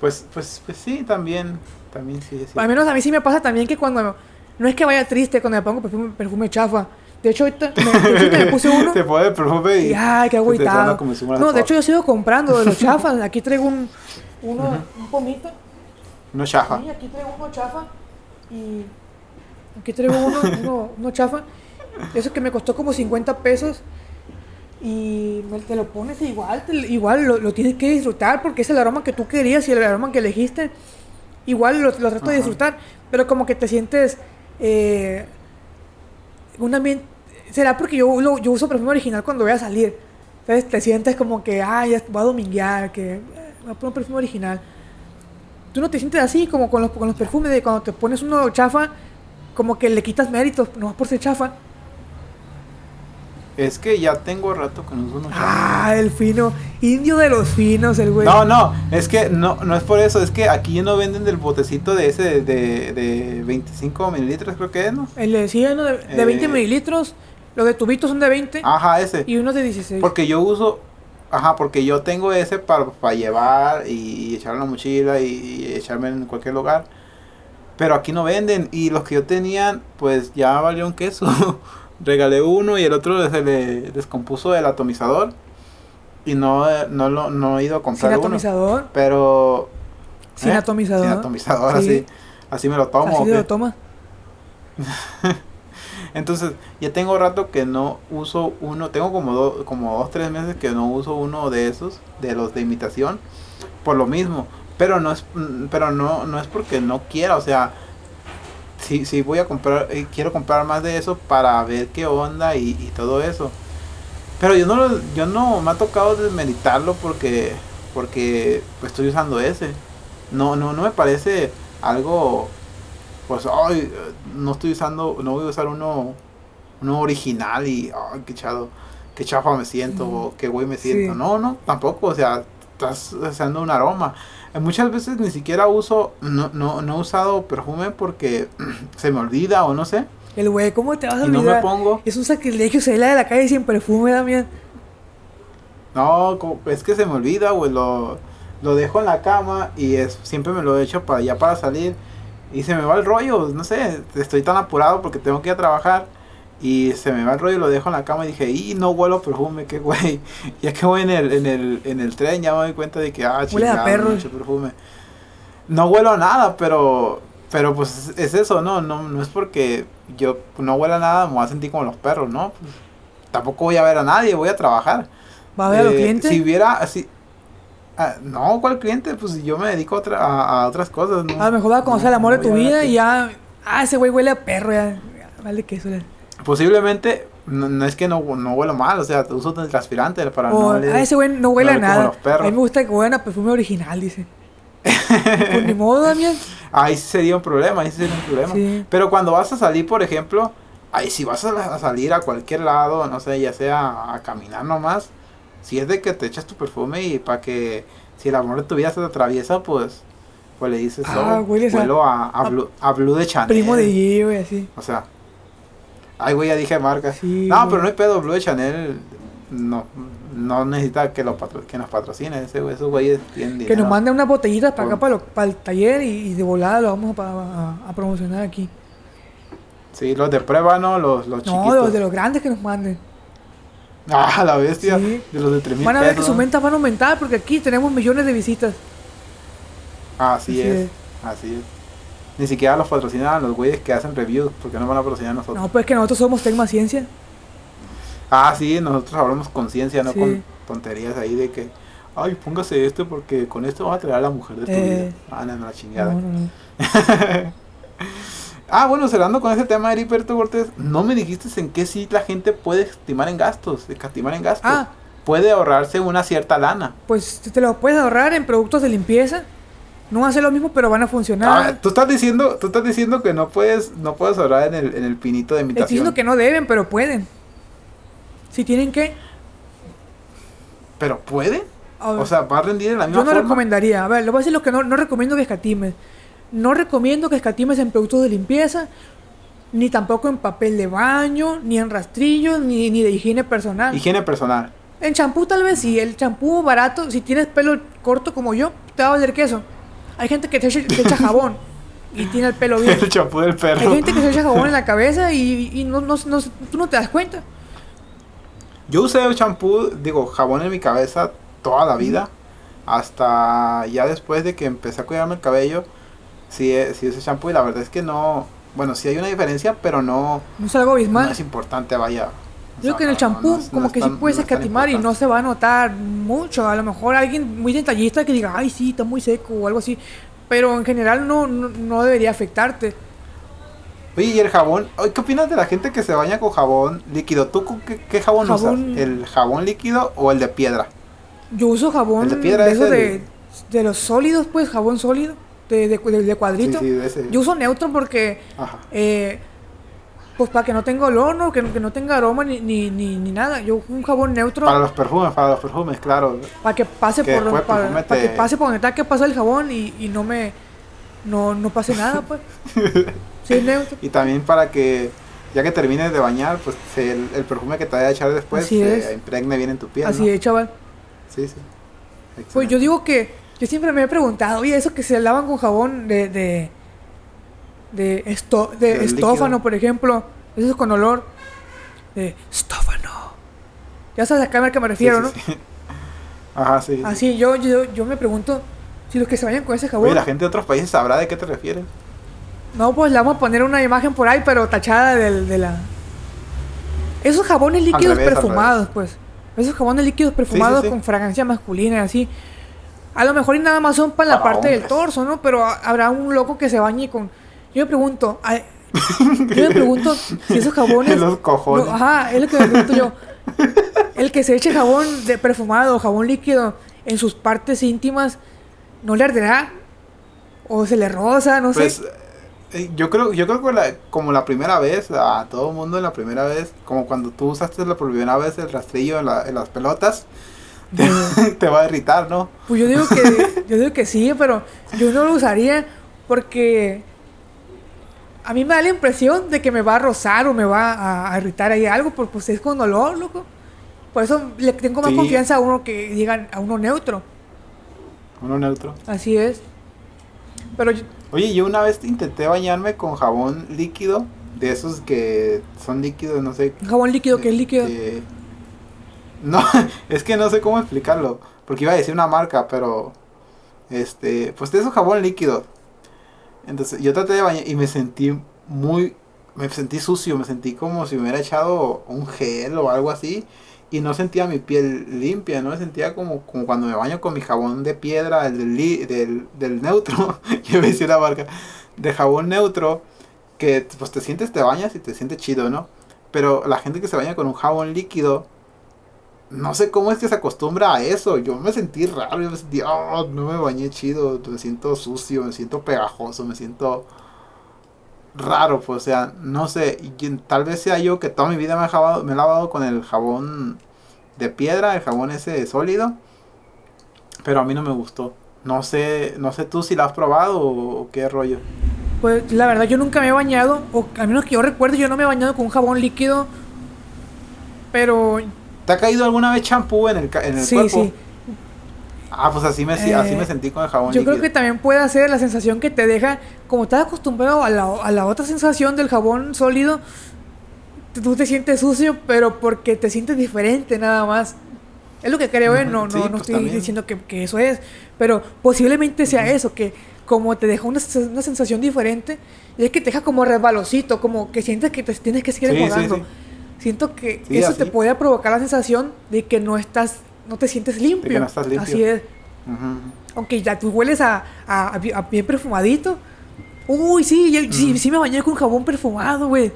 [SPEAKER 1] Pues, pues, pues sí, también, también sí,
[SPEAKER 2] Al menos a mí sí me pasa también que cuando, no es que vaya triste cuando me pongo perfume, perfume chafa, de hecho, ahorita me, me puse uno.
[SPEAKER 1] Te pone el perfume y.
[SPEAKER 2] Ay, qué agüitado. No, de hecho, yo sigo comprando de los chafas. Aquí traigo un. Uno, un pomito.
[SPEAKER 1] Uno chafa.
[SPEAKER 2] Sí, aquí traigo uno chafa. Y. Aquí traigo uno, uno, uno chafa. Eso que me costó como 50 pesos. Y te lo pones igual, igual lo, lo, tienes que disfrutar porque es el aroma que tú querías y el aroma que elegiste. Igual lo, lo trato de disfrutar, pero como que te sientes eh, un ambiente, será porque yo, uso perfume original cuando voy a salir. Entonces te sientes como que, ay, ya voy a dominguear, que eh, voy a poner un perfume original. Tú no te sientes así como con los, con los perfumes de cuando te pones uno chafa, como que le quitas méritos, no por ser chafa.
[SPEAKER 1] Es que ya tengo rato que no uso
[SPEAKER 2] Ah, el fino. Indio de los finos, el güey.
[SPEAKER 1] No, no, es que no, no es por eso. Es que aquí no venden del botecito de ese de, de, 25 mililitros, creo que es, ¿no?
[SPEAKER 2] El de, sí, de, de 20 eh, mililitros. Los de tubitos son de 20.
[SPEAKER 1] Ajá, ese.
[SPEAKER 2] Y unos de 16.
[SPEAKER 1] Porque yo uso. Ajá, porque yo tengo ese para, para llevar y, echar en la mochila y, y echarme en cualquier lugar. Pero aquí no venden. Y los que yo tenía, pues ya valió un queso. regalé uno y el otro se le descompuso el atomizador y no, no, lo, no he ido a comprar
[SPEAKER 2] ¿Sin atomizador?
[SPEAKER 1] pero...
[SPEAKER 2] Sin ¿eh? atomizador.
[SPEAKER 1] Sin atomizador, así, así me lo tomo.
[SPEAKER 2] ¿Así lo tomas?
[SPEAKER 1] Entonces, ya tengo rato que no uso uno, tengo como, do, como dos, tres meses que no uso uno de esos, de los de imitación, por lo mismo. Pero no es, pero no, no es porque no quiera, o sea, sí, sí voy a comprar, eh, quiero comprar más de eso para ver qué onda y, todo eso. Pero yo no yo no me ha tocado desmeditarlo porque porque pues, estoy usando ese. No, no, no me parece algo pues ay, no estoy usando, no voy a usar uno, uno original y ay, qué chado, qué chafa me siento, o qué güey me siento. No, no, tampoco, o sea, estás usando un aroma. Muchas veces ni siquiera uso, no, no, no he usado perfume porque se me olvida o no sé.
[SPEAKER 2] El güey, ¿cómo te vas a
[SPEAKER 1] olvidar? no me pongo.
[SPEAKER 2] Es un sacrilegio salir de la calle sin perfume, Damián.
[SPEAKER 1] No, es que se me olvida, güey. Lo, lo dejo en la cama y es, siempre me lo he hecho para ya para salir. Y se me va el rollo, no sé, estoy tan apurado porque tengo que ir a trabajar. Y se me va el rollo y lo dejo en la cama y dije, y no huelo perfume, qué güey. Ya que voy en el, en el, en el tren, ya me doy cuenta de que, ah, chingada, mucho perfume. No huelo a nada, pero, pero pues es eso, ¿no? No, no es porque yo no huela a nada, me voy a sentir como los perros, ¿no? Pues, tampoco voy a ver a nadie, voy a trabajar.
[SPEAKER 2] ¿Va a ver a los eh, clientes?
[SPEAKER 1] Si hubiera así... Ah, no, ¿cuál cliente? Pues yo me dedico a, otra, a, otras cosas, ¿no?
[SPEAKER 2] A lo mejor va a conocer el amor de tu vida y ya... Ah, ese güey huele a perro, ya. Vale que eso
[SPEAKER 1] posiblemente no, es que no, no huelo mal, o sea, uso el transpirante para
[SPEAKER 2] no oler. Ah, ese güey no huele a nada. A mí me gusta que huela a perfume original, dice. pues ni modo, Damián.
[SPEAKER 1] Ahí sí sería un problema, ahí sí sería un problema. Pero cuando vas a salir, por ejemplo, ahí si vas a, salir a cualquier lado, no sé, ya sea a caminar nomás, si es de que te echas tu perfume y para que si el amor de tu vida se te atraviesa, pues pues le dices, ah, oh, huelo a, a, Blue, a, Blue, de Chanel.
[SPEAKER 2] Primo de G, güey, así.
[SPEAKER 1] O sea, ay, güey, ya dije marca. Sí, no, pero no hay pedo, Blue de Chanel no, no necesita que, lo que nos patrocine, ese, esos güeyes tienen
[SPEAKER 2] dinero. Que nos manden unas botellitas para acá, para, para el taller y, de volada lo vamos a, a, promocionar aquí.
[SPEAKER 1] Sí, los de prueba, ¿no? Los, los
[SPEAKER 2] chiquitos. No, los de los grandes que nos manden.
[SPEAKER 1] Ah, la bestia. De los de 3000
[SPEAKER 2] Van a ver que sus ventas van a aumentar porque aquí tenemos millones de visitas.
[SPEAKER 1] Así, es, así es. Ni siquiera los patrocinan los güeyes que hacen reviews porque no van a patrocinar a nosotros.
[SPEAKER 2] No, pues que nosotros somos Tecma Ciencia.
[SPEAKER 1] Ah, sí, nosotros hablamos con ciencia, no con tonterías ahí de que, ay, póngase esto porque con esto vas a traer a la mujer de tu vida. Eh, ah, no, la chingada. ah, bueno, cerrando con ese tema de Heriberto Cortés, no me dijiste en qué sí la gente puede estimar en gastos, estimar en gastos. Ah. Puede ahorrarse una cierta lana.
[SPEAKER 2] Pues te lo puedes ahorrar en productos de limpieza. No va a ser lo mismo, pero van a funcionar.
[SPEAKER 1] Ah, tú estás diciendo, tú estás diciendo que no puedes, no puedes ahorrar en el, en el pinito de imitación. Estoy diciendo
[SPEAKER 2] que no deben, pero pueden. Si tienen que.
[SPEAKER 1] ¿Pero puede? O sea, ¿va a rendir en la misma
[SPEAKER 2] Yo no recomendaría. A ver, lo voy a decir lo que no, no recomiendo que escatimes. No recomiendo que escatimes en productos de limpieza, ni tampoco en papel de baño, ni en rastrillos, ni, ni de higiene personal.
[SPEAKER 1] Higiene personal.
[SPEAKER 2] En champú tal vez sí. El champú barato, si tienes pelo corto como yo, te va a valer queso. Hay gente que te echa, jabón y tiene el pelo bien.
[SPEAKER 1] el champú del perro.
[SPEAKER 2] Hay gente que se echa jabón en la cabeza y, y no, no, no, tú no te das cuenta.
[SPEAKER 1] Yo usé el champú, digo, jabón en mi cabeza toda la vida. Hasta ya después de que empecé a cuidarme el cabello, sí, eh, sí ese champú y la verdad es que no, bueno, sí hay una diferencia, pero no...
[SPEAKER 2] No es algo abismal.
[SPEAKER 1] No es importante, vaya.
[SPEAKER 2] Yo creo que en el champú como que sí puedes escatimar y no se va a notar mucho. A lo mejor alguien muy detallista que diga, ay, sí, está muy seco o algo así. Pero en general no, no debería afectarte.
[SPEAKER 1] Oye, ¿y el jabón? ¿Qué opinas de la gente que se baña con jabón líquido? ¿Tú qué, jabón, usas? ¿El jabón líquido o el de piedra?
[SPEAKER 2] Yo uso jabón de, piedra de, de, los sólidos, pues, jabón sólido, de, de, cuadrito. Sí, ese. Yo uso neutro porque, eh, pues, para que no tenga olor, ¿no? Que, no tenga aroma ni, ni, ni, nada. Yo un jabón neutro.
[SPEAKER 1] Para los perfumes, para los perfumes, claro.
[SPEAKER 2] Para que pase por, para, que pase por donde está que pasa el jabón y, y no me, no, no pase nada, pues.
[SPEAKER 1] Y también para que, ya que termines de bañar, pues el, perfume que te vaya a echar después se impregne bien en tu piel.
[SPEAKER 2] Así es, chaval.
[SPEAKER 1] Sí, sí.
[SPEAKER 2] Pues yo digo que, yo siempre me he preguntado, oye, eso que se lavan con jabón de, de, de, esto, de estófano, por ejemplo, eso es con olor de estófano. Ya sabes a qué me refiero, ¿no?
[SPEAKER 1] Ajá, sí.
[SPEAKER 2] Así, yo, yo, yo me pregunto si los que se bañan con ese jabón.
[SPEAKER 1] Oye, la gente de otros países sabrá de qué te refieres.
[SPEAKER 2] No, pues le vamos a poner una imagen por ahí, pero tachada de, de la... Esos jabones líquidos perfumados, pues. Esos jabones líquidos perfumados con fragancia masculina, así. A lo mejor y nada más son para la parte del torso, ¿no? Pero habrá un loco que se bañe con... Yo me pregunto... yo me pregunto si esos jabones...
[SPEAKER 1] Los cojones.
[SPEAKER 2] ajá, es lo que me pregunto yo. El que se eche jabón de perfumado, jabón líquido en sus partes íntimas, ¿no le arderá? ¿O se le rosa? No pues, sé
[SPEAKER 1] eh, yo creo, yo creo que la, como la primera vez, a todo el mundo la primera vez, como cuando tú usaste la primera vez el rastrillo en, las pelotas, te, va a irritar, ¿no?
[SPEAKER 2] Pues yo digo que, yo digo que sí, pero yo no lo usaría porque a mí me da la impresión de que me va a rozar o me va a, irritar ahí algo, porque pues es con dolor, loco. Por eso le tengo más confianza a uno que digan a uno neutro.
[SPEAKER 1] Uno neutro.
[SPEAKER 2] Así es. Pero
[SPEAKER 1] Oye, yo una vez intenté bañarme con jabón líquido, de esos que son líquidos, no sé.
[SPEAKER 2] ¿Jabón líquido que es líquido?
[SPEAKER 1] No, es que no sé cómo explicarlo, porque iba a decir una marca, pero este, pues de esos jabón líquido. Entonces, yo traté de bañar y me sentí muy me sentí sucio, me sentí como si me hubiera echado un gel o algo así y no sentía mi piel limpia, no me sentía como, como cuando me baño con mi jabón de piedra, el del, del, del neutro, yo me decía la marca, de jabón neutro, que pues te sientes, te bañas y te sientes chido, ¿no? Pero la gente que se baña con un jabón líquido, no sé cómo es que se acostumbra a eso. Yo me sentí raro, yo me sentí, oh, no me bañé chido, me siento sucio, me siento pegajoso, me siento raro, pues, o sea, no sé, tal vez sea yo que toda mi vida me he, me he lavado con el jabón de piedra, el jabón ese sólido, pero a mí no me gustó. No sé, no sé tú si la has probado o, qué rollo.
[SPEAKER 2] Pues la verdad yo nunca me he bañado, o a menos que yo recuerde, yo no me he bañado con un jabón líquido. Pero...
[SPEAKER 1] ¿Te ha caído alguna vez champú en el, en el sí, Sí, Ah, pues así me, así me eh, sentí con el jabón.
[SPEAKER 2] Yo creo que también puede ser la sensación que te deja, como estás acostumbrado a la, a la otra sensación del jabón sólido, tú te sientes sucio, pero porque te sientes diferente nada más. Es lo que creo, ¿eh? No, no, no pues estoy diciendo que, que, eso es, pero posiblemente sea eso, que como te deja una, una, sensación diferente, y es que te deja como resbalosito, como que sientes que te tienes que seguir sí, Siento que eso te puede provocar la sensación de que no estás, no te sientes limpio. No estás limpio. Así es. Aunque ya tú hueles a, a, bien perfumadito. Uy, sí, sí, sí me bañé con jabón perfumado, güey.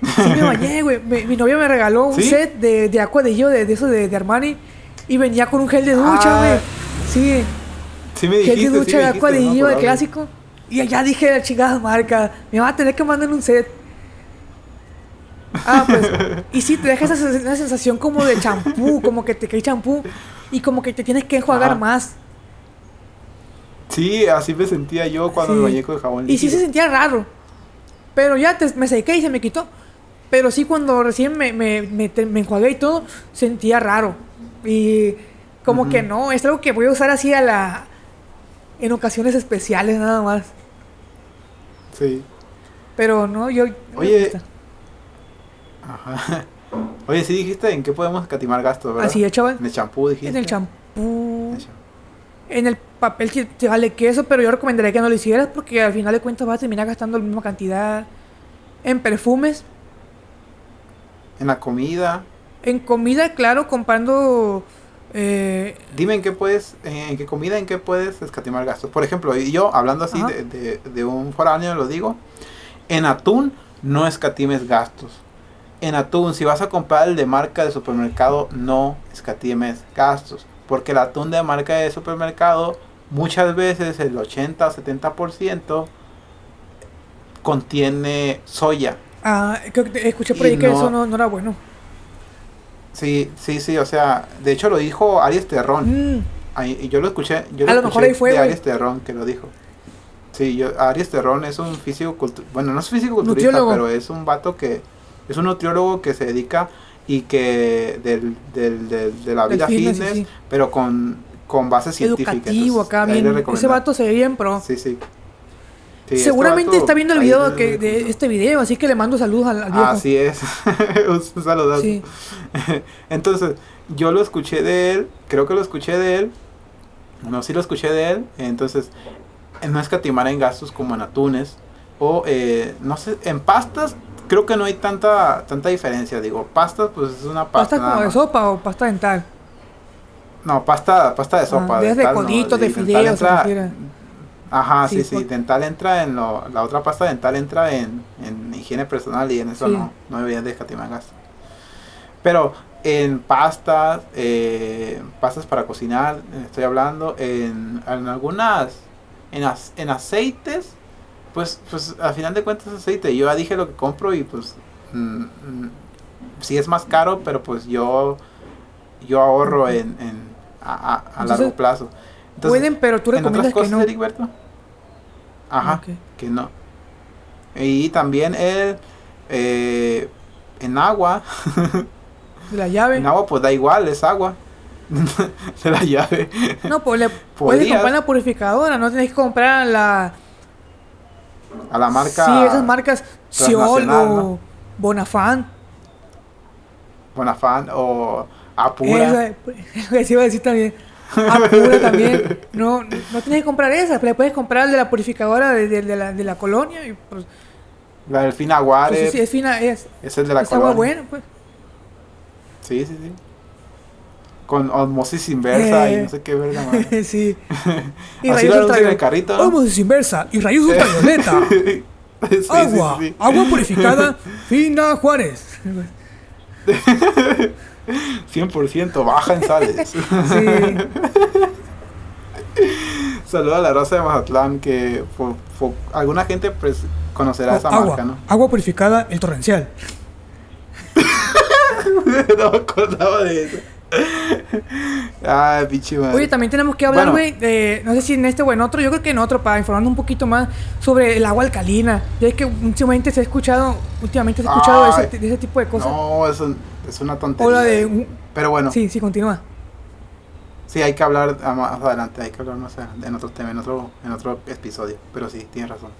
[SPEAKER 2] Sí me bañé, güey. Mi, novia me regaló un set de, de agua de yo, de, de eso de, de, Armani. Y venía con un gel de ducha, güey. Sí.
[SPEAKER 1] Sí me dijiste,
[SPEAKER 2] Gel de ducha de agua de yo, de clásico. Y allá dije, la chingada marca, me va a tener que mandar un set. Ah, pues. y sí, te deja esa, sensación como de champú, como que te cae champú. Y como que te tienes que enjuagar más.
[SPEAKER 1] Sí, así me sentía yo cuando me bañé con jabón.
[SPEAKER 2] Y sí se sentía raro. Pero ya me sequé y se me quitó. Pero sí, cuando recién me, me, me, enjuagué y todo, sentía raro. Y como que no, es algo que voy a usar así a la. en ocasiones especiales nada más.
[SPEAKER 1] Sí.
[SPEAKER 2] Pero no, yo.
[SPEAKER 1] Oye. Ajá. Oye, sí dijiste en qué podemos catimar gastos, ¿verdad?
[SPEAKER 2] Así es, chaval.
[SPEAKER 1] En el champú dijiste.
[SPEAKER 2] En el champú. En el papel que te vale queso, pero yo recomendaría que no lo hicieras porque al final de cuentas vas a terminar gastando la misma cantidad. En perfumes,
[SPEAKER 1] en la comida.
[SPEAKER 2] En comida, claro, comprando... Eh,
[SPEAKER 1] Dime en qué puedes, en qué comida, en qué puedes escatimar gastos. Por ejemplo, yo hablando así de, de, un foráneo lo digo, en atún no escatimes gastos. En atún, si vas a comprar el de marca de supermercado, no escatimes gastos. Porque el atún de marca de supermercado, muchas veces el 80-70% contiene soya.
[SPEAKER 2] Ah, escuché por ahí que eso no, no, era bueno.
[SPEAKER 1] Sí, sí, sí, o sea, de hecho lo dijo Aries Terrón. Mm. y yo lo escuché, yo
[SPEAKER 2] a lo, mejor ahí fue,
[SPEAKER 1] de Aries Terrón que lo dijo. Sí, yo, Aries Terrón es un físico bueno, no es físico culturista, pero es un vato que es un nutriólogo que se dedica y que del, del, de la vida fitness, pero con, con base científica.
[SPEAKER 2] Educativo acá, bien. Ese vato se ve bien pro.
[SPEAKER 1] Sí, sí.
[SPEAKER 2] Este Seguramente está viendo el video de este video, así que le mando saludos al, viejo.
[SPEAKER 1] Así es, un saludo. Entonces, yo lo escuché de él, creo que lo escuché de él, no, sí lo escuché de él, entonces, no escatimar en gastos como en atunes, o eh, no sé, en pastas creo que no hay tanta tanta diferencia, digo, pastas pues es una
[SPEAKER 2] pasta. ¿Pasta como de sopa o pasta dental?
[SPEAKER 1] No, pasta, pasta de sopa.
[SPEAKER 2] Ah, de coditos, de fideos,
[SPEAKER 1] Ajá, sí, sí. Dental entra en lo, la otra pasta dental entra en, en higiene personal y en eso no, no deberían de escatimar gasto. Pero en pastas, eh, pastas para cocinar, estoy hablando, en, en algunas, en, en aceites, pues, pues al final de cuentas aceite. Yo ya dije lo que compro y pues mm, mm, sí es más caro, pero pues yo, yo ahorro en, en a, a largo plazo.
[SPEAKER 2] Pueden, pero tú recomiendas que no.
[SPEAKER 1] Ajá, que no. Y también el eh, en agua.
[SPEAKER 2] De la llave.
[SPEAKER 1] En agua pues da igual, es agua. de la llave.
[SPEAKER 2] No, pues le puedes comprar la purificadora, no tienes que comprar la
[SPEAKER 1] a la marca.
[SPEAKER 2] Sí, esas marcas Ciol o Bonafán.
[SPEAKER 1] Bonafán o Apura.
[SPEAKER 2] Eso, iba a decir también. Apura también. No, no tienes que comprar esa, le puedes comprar el de la purificadora de, de, la, de la colonia. Y pues,
[SPEAKER 1] la del Finaguare.
[SPEAKER 2] Pues sí, es fina, es.
[SPEAKER 1] Es el de la
[SPEAKER 2] es agua buena, pues.
[SPEAKER 1] Sí, sí, sí. Con osmosis inversa y eh, no sé qué verga más.
[SPEAKER 2] sí.
[SPEAKER 1] y Así lo en el carrito.
[SPEAKER 2] Osmosis inversa y rayos ultravioleta. sí, agua, agua purificada, Fina Juárez.
[SPEAKER 1] 100% baja en sales. sí. Saluda a la Rosa de Mazatlán, que alguna gente pues, conocerá oh, esa marca, ¿no?
[SPEAKER 2] Agua purificada, el torrencial.
[SPEAKER 1] no me acordaba de eso. ah, pinche madre.
[SPEAKER 2] Oye, también tenemos que hablar, güey, de. No sé si en este o en otro, yo creo que en otro, para informar un poquito más sobre el agua alcalina. Ya es que últimamente se ha escuchado. Últimamente se ha escuchado ese, de ese, tipo de cosas.
[SPEAKER 1] No, es, es una tontería. de. Pero bueno.
[SPEAKER 2] Sí, sí, continúa.
[SPEAKER 1] Sí, hay que hablar más adelante, hay que hablar no sé, en otro tema, en otro, en otro episodio. Pero sí, tienes razón.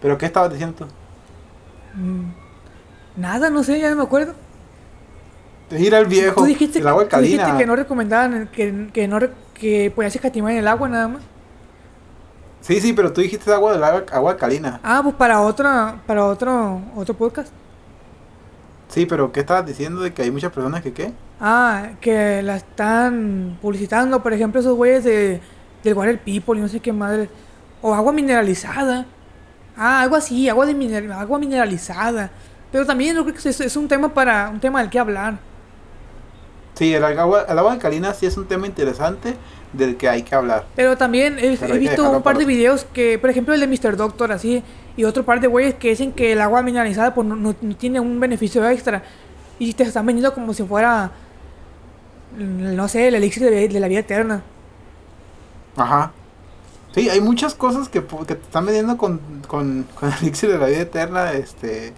[SPEAKER 1] ¿Pero qué estabas diciendo tú?
[SPEAKER 2] Mm, nada, no sé, ya no me acuerdo.
[SPEAKER 1] Ir al viejo.
[SPEAKER 2] Tú dijiste, el agua alcalina. dijiste que no recomendaban, que, que no que podías escatimar en el agua nada más.
[SPEAKER 1] Sí, sí, pero tú dijiste agua del agua, agua alcalina.
[SPEAKER 2] Ah, pues para otra, para otro, otro podcast.
[SPEAKER 1] Sí, pero ¿qué estabas diciendo de que hay muchas personas que qué?
[SPEAKER 2] Ah, que la están publicitando, por ejemplo, esos güeyes de, del Water People y no sé qué madre. O agua mineralizada. Ah, algo así, agua, de agua mineralizada. Pero también yo creo que es, un tema para un tema del que hablar.
[SPEAKER 1] Sí, el agua, el agua alcalina sí es un tema interesante del que hay que hablar.
[SPEAKER 2] Pero también he, visto un par de videos que, por ejemplo, el de Mr. Doctor, así, y otro par de güeyes que dicen que el agua mineralizada pues, no, tiene un beneficio extra. Y te están vendiendo como si fuera, no sé, el elixir de, la vida eterna.
[SPEAKER 1] Ajá. Sí, hay muchas cosas que, te están vendiendo con, con, con el elixir de la vida eterna, este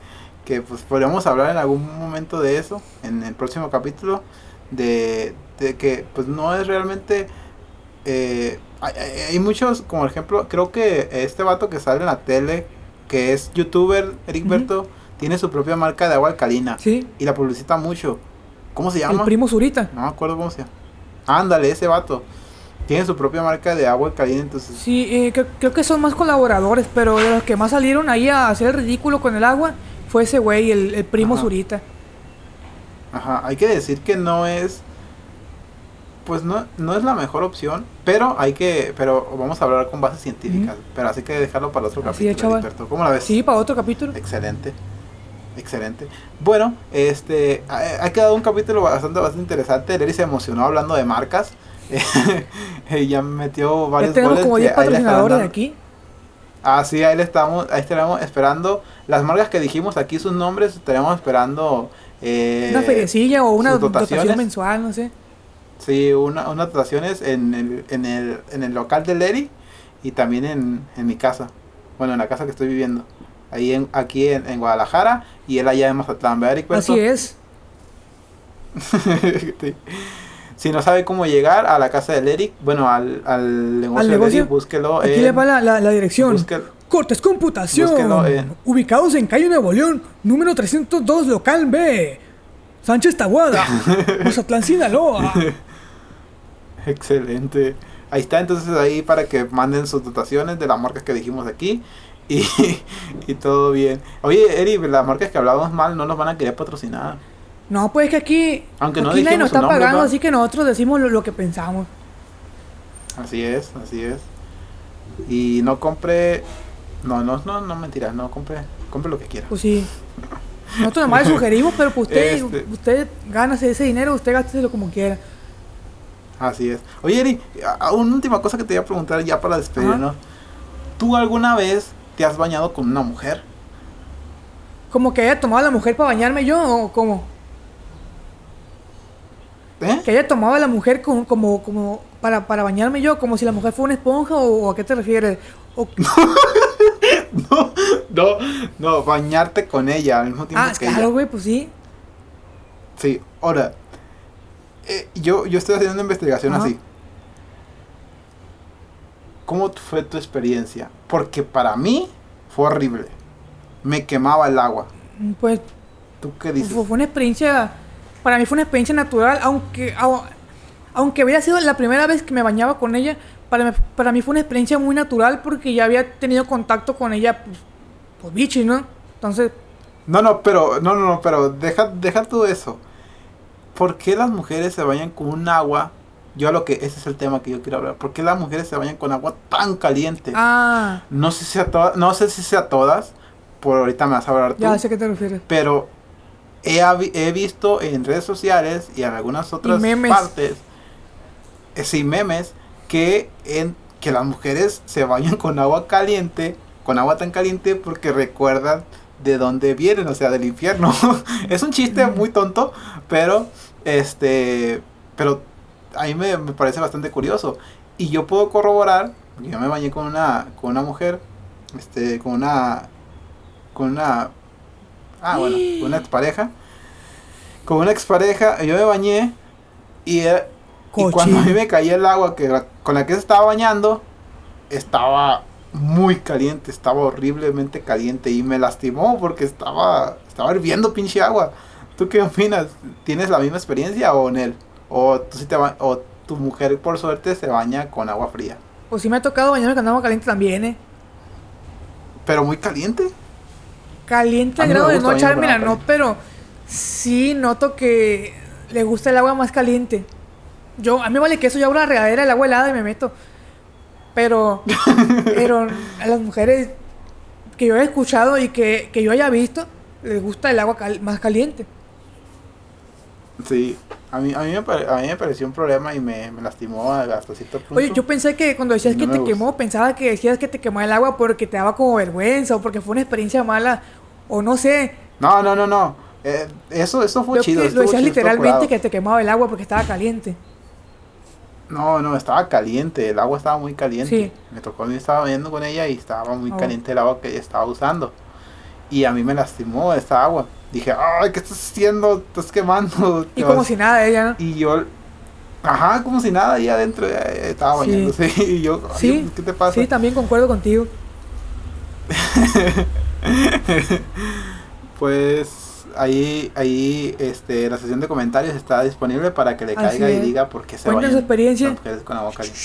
[SPEAKER 1] que pues podríamos hablar en algún momento de eso, en el próximo capítulo, de, de que pues no es realmente eh, hay, muchos, como ejemplo, creo que este vato que sale en la tele, que es youtuber, Eric Berto, tiene su propia marca de agua alcalina.
[SPEAKER 2] Sí.
[SPEAKER 1] Y la publicita mucho. ¿Cómo se llama?
[SPEAKER 2] El primo Zurita.
[SPEAKER 1] No me acuerdo cómo se llama. Ándale, ese vato. Tiene su propia marca de agua alcalina, entonces.
[SPEAKER 2] Sí, eh, creo, que son más colaboradores, pero de los que más salieron ahí a hacer el ridículo con el agua fue ese güey, el, el primo Zurita.
[SPEAKER 1] Ajá, hay que decir que no es pues no, no es la mejor opción, pero hay que, pero vamos a hablar con bases científicas, pero así que dejarlo para otro capítulo. ¿Cómo la ves?
[SPEAKER 2] Sí, para otro capítulo.
[SPEAKER 1] Excelente. Excelente. Bueno, este ha, quedado un capítulo bastante bastante interesante. Leri se emocionó hablando de marcas. ya metió varios
[SPEAKER 2] ya tenemos como 10 patrocinadores de aquí.
[SPEAKER 1] Ah, sí, ahí le estamos, ahí estaremos esperando las marcas que dijimos aquí sus nombres, estaremos esperando
[SPEAKER 2] eh, una feriecilla o una dotación mensual, no sé.
[SPEAKER 1] Sí, una, unas dotaciones en el, en, el, en el local de Leri y también en, en mi casa. Bueno, en la casa que estoy viviendo. Ahí en, aquí en, Guadalajara y él allá en Mazatlán, ¿verdad,
[SPEAKER 2] Así es.
[SPEAKER 1] Si no sabe cómo llegar a la casa de Eric, bueno, al, al negocio, de Eric, búsquelo
[SPEAKER 2] Aquí le va la, la, dirección. Cortes Computación. Ubicados en Calle Nuevo León, número 302, local B. Sánchez Tahuada, Mazatlán, Sinaloa.
[SPEAKER 1] Excelente. Ahí está, entonces ahí para que manden sus dotaciones de las marcas que dijimos aquí. Y, y todo bien. Oye, Eri, las marcas que hablábamos mal no nos van a querer patrocinar.
[SPEAKER 2] No, pues que aquí, Aunque no aquí nadie nos está pagando, así que nosotros decimos lo, que pensamos.
[SPEAKER 1] Así es, así es. Y no compre. No, no, no, no mentira, no compre, compre lo que quiera.
[SPEAKER 2] Pues sí. Nosotros nomás le sugerimos, pero pues usted, este... usted gana ese dinero, usted gásteselo como quiera.
[SPEAKER 1] Así es. Oye, Eri, una última cosa que te voy a preguntar ya para despedirnos. ¿Tú alguna vez te has bañado con una mujer?
[SPEAKER 2] ¿Como que haya tomado a la mujer para bañarme yo o cómo? ¿Eh? Que haya tomado a la mujer como, como, como para, para bañarme yo, como si la mujer fuera una esponja o, a qué te refieres?
[SPEAKER 1] no, no, no, bañarte con ella al mismo tiempo
[SPEAKER 2] ah, claro, güey, pues sí.
[SPEAKER 1] Sí, ahora, eh, yo, yo estoy haciendo una investigación así. ¿Cómo fue tu experiencia? Porque para mí fue horrible. Me quemaba el agua.
[SPEAKER 2] Pues.
[SPEAKER 1] ¿Tú qué dices?
[SPEAKER 2] Fue una experiencia. Para mí fue una experiencia natural, aunque. Aunque había sido la primera vez que me bañaba con ella, para, para mí fue una experiencia muy natural porque ya había tenido contacto con ella, pues, pues bichi, ¿no? Entonces.
[SPEAKER 1] No, no, pero, no, no, no, pero deja, deja todo eso. ¿por qué las mujeres se bañan con un agua? Yo lo que ese es el tema que yo quiero hablar. ¿Por qué las mujeres se bañan con agua tan caliente?
[SPEAKER 2] Ah.
[SPEAKER 1] No sé si a todas, no sé si sea todas, por ahorita me vas a hablar tú.
[SPEAKER 2] Ya sé a qué te refieres.
[SPEAKER 1] Pero he, he visto en redes sociales y en algunas otras partes, eh, sí, memes, que en que las mujeres se bañan con agua caliente, con agua tan caliente porque recuerdan de dónde vienen, o sea, del infierno. es un chiste muy tonto, pero este, pero a mí me, parece bastante curioso. Y yo puedo corroborar, yo me bañé con una, con una mujer, este, con una, con una, ah, bueno, con una expareja. Con una expareja, yo me bañé y, y cuando a mí me caía el agua que, con la que se estaba bañando, estaba muy caliente, estaba horriblemente caliente y me lastimó porque estaba, estaba hirviendo pinche agua. ¿Tú qué opinas? ¿Tienes la misma experiencia o en él? ¿O, tú te o tu mujer por suerte se baña con agua fría?
[SPEAKER 2] Pues sí me ha tocado bañarme con agua caliente también, ¿eh?
[SPEAKER 1] ¿Pero muy caliente?
[SPEAKER 2] Caliente al grado de no echar, mira, no, pero sí noto que le gusta el agua más caliente. Yo, a mí vale que eso, yo abro la regadera, el agua helada y me meto. Pero, pero a las mujeres que yo he escuchado y que, que yo haya visto, les gusta el agua más caliente.
[SPEAKER 1] Sí, a mí, a mí, me, a mí me pareció un problema y me, me lastimó hasta cierto punto.
[SPEAKER 2] Oye, yo pensé que cuando decías que te quemó, pensaba que decías que te quemó el agua porque te daba como vergüenza o porque fue una experiencia mala o no sé.
[SPEAKER 1] No, no, no, no. Eh, eso, eso fue chido.
[SPEAKER 2] lo decías literalmente que te quemaba el agua porque estaba caliente.
[SPEAKER 1] No, no, estaba caliente, el agua estaba muy caliente. Me tocó, yo estaba viendo con ella y estaba muy oh. caliente el agua que ella estaba usando. Y a mí me lastimó esta agua. Dije, ay, ¿qué estás haciendo? Estás quemando.
[SPEAKER 2] Y como si nada ella, ¿no?
[SPEAKER 1] Y yo, ajá, como si nada, ahí adentro estaba bañándose. Y yo, ¿Sí? ¿qué te pasa?
[SPEAKER 2] Sí, también concuerdo contigo.
[SPEAKER 1] pues ahí, ahí, este, la sesión de comentarios está disponible para que le caiga y diga por qué se
[SPEAKER 2] baña. su experiencia.
[SPEAKER 1] Con agua caliente.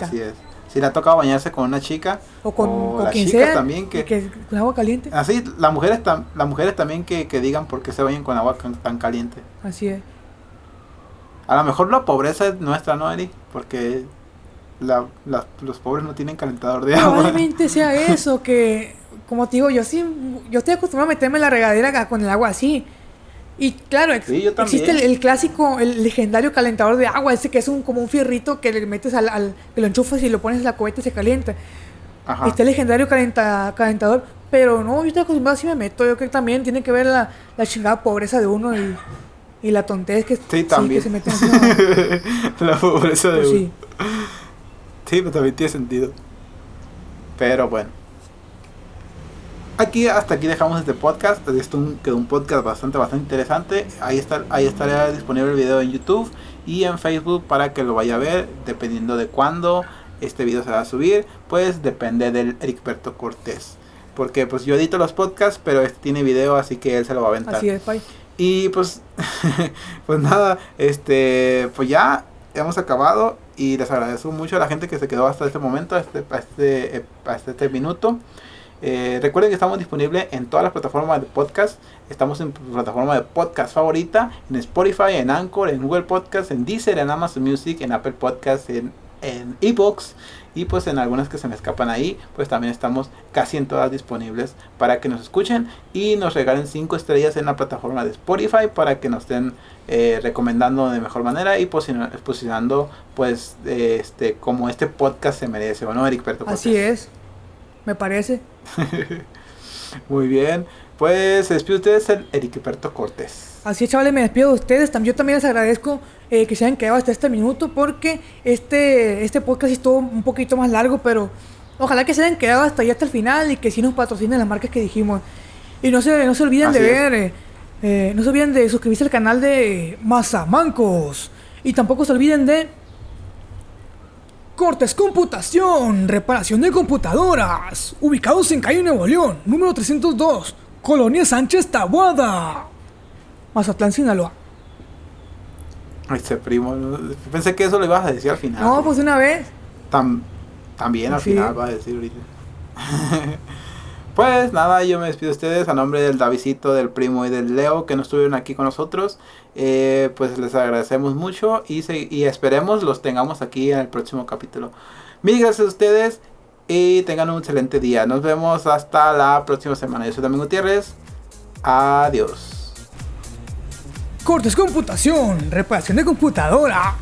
[SPEAKER 1] Así es. Si le ha tocado bañarse con una chica
[SPEAKER 2] o con la quien sea, también que, con agua caliente.
[SPEAKER 1] Así las mujeres las mujeres también que, digan por qué se bañan con agua tan caliente.
[SPEAKER 2] Así es.
[SPEAKER 1] A lo mejor la pobreza es nuestra no Eri porque los pobres no tienen calentador de agua.
[SPEAKER 2] Probablemente sea eso que como te digo yo sí yo estoy acostumbrado a meterme en la regadera con el agua así y claro, existe el, clásico, el legendario calentador de agua, ese que es un como un fierrito que le metes al, al que lo enchufas y lo pones en la cubeta y se calienta. Este legendario calenta, calentador, pero no, yo estoy acostumbrado así me meto, yo creo que también tiene que ver la, la chingada pobreza de uno y, y la tontería que,
[SPEAKER 1] sí, también. se mete La pobreza de pues uno. Sí. sí, pero también tiene sentido. Pero bueno aquí hasta aquí dejamos este podcast. Esto quedó un podcast bastante bastante interesante. Ahí está ahí estará disponible el video en YouTube y en Facebook para que lo vaya a ver dependiendo de cuándo este video se va a subir, pues depende del Ericberto Cortés. Porque pues yo edito los podcasts, pero este tiene video, así que él se lo va a aventar.
[SPEAKER 2] Así es, bye.
[SPEAKER 1] Y pues pues nada, este pues ya hemos acabado y les agradezco mucho a la gente que se quedó hasta este momento, este, este, hasta este minuto. Eh, recuerden que estamos disponibles en todas las plataformas de podcast. Estamos en plataforma de podcast favorita, en Spotify, en Anchor, en Google Podcast, en Deezer, en Amazon Music, en Apple Podcast, en, en Ebox y pues en algunas que se me escapan ahí, pues también estamos casi en todas disponibles para que nos escuchen y nos regalen 5 estrellas en la plataforma de Spotify para que nos estén eh, recomendando de mejor manera y posicionando pues este como este podcast se merece, ¿o no, Eric
[SPEAKER 2] Así es me parece.
[SPEAKER 1] Muy bien. Pues se despide ustedes el Eriqueperto Cortés.
[SPEAKER 2] Así es, chavales, me despido de ustedes. Yo también les agradezco eh, que se hayan quedado hasta este minuto porque este, este podcast estuvo un poquito más largo, pero ojalá que se hayan quedado hasta ahí hasta el final y que sí nos patrocinen las marcas que dijimos. Y no se, no se olviden de ver, eh, eh, no se olviden de suscribirse al canal de Mazamancos. Y tampoco se olviden de Cortes Computación, reparación de computadoras, ubicados en Calle Nuevo León, número 302, Colonia Sánchez Tabuada, Mazatlán, Sinaloa.
[SPEAKER 1] Ay, ese primo, pensé que eso lo ibas a decir al final.
[SPEAKER 2] No, pues una vez.
[SPEAKER 1] también al final va a decir ahorita. Pues nada, yo me despido de ustedes a nombre del Davidito, del primo y del Leo que no estuvieron aquí con nosotros. Eh, pues les agradecemos mucho y, y esperemos los tengamos aquí en el próximo capítulo. Mil gracias a ustedes y tengan un excelente día. Nos vemos hasta la próxima semana. Yo soy Domingo Gutiérrez. Adiós.
[SPEAKER 2] Cortes Computación, reparación de computadora.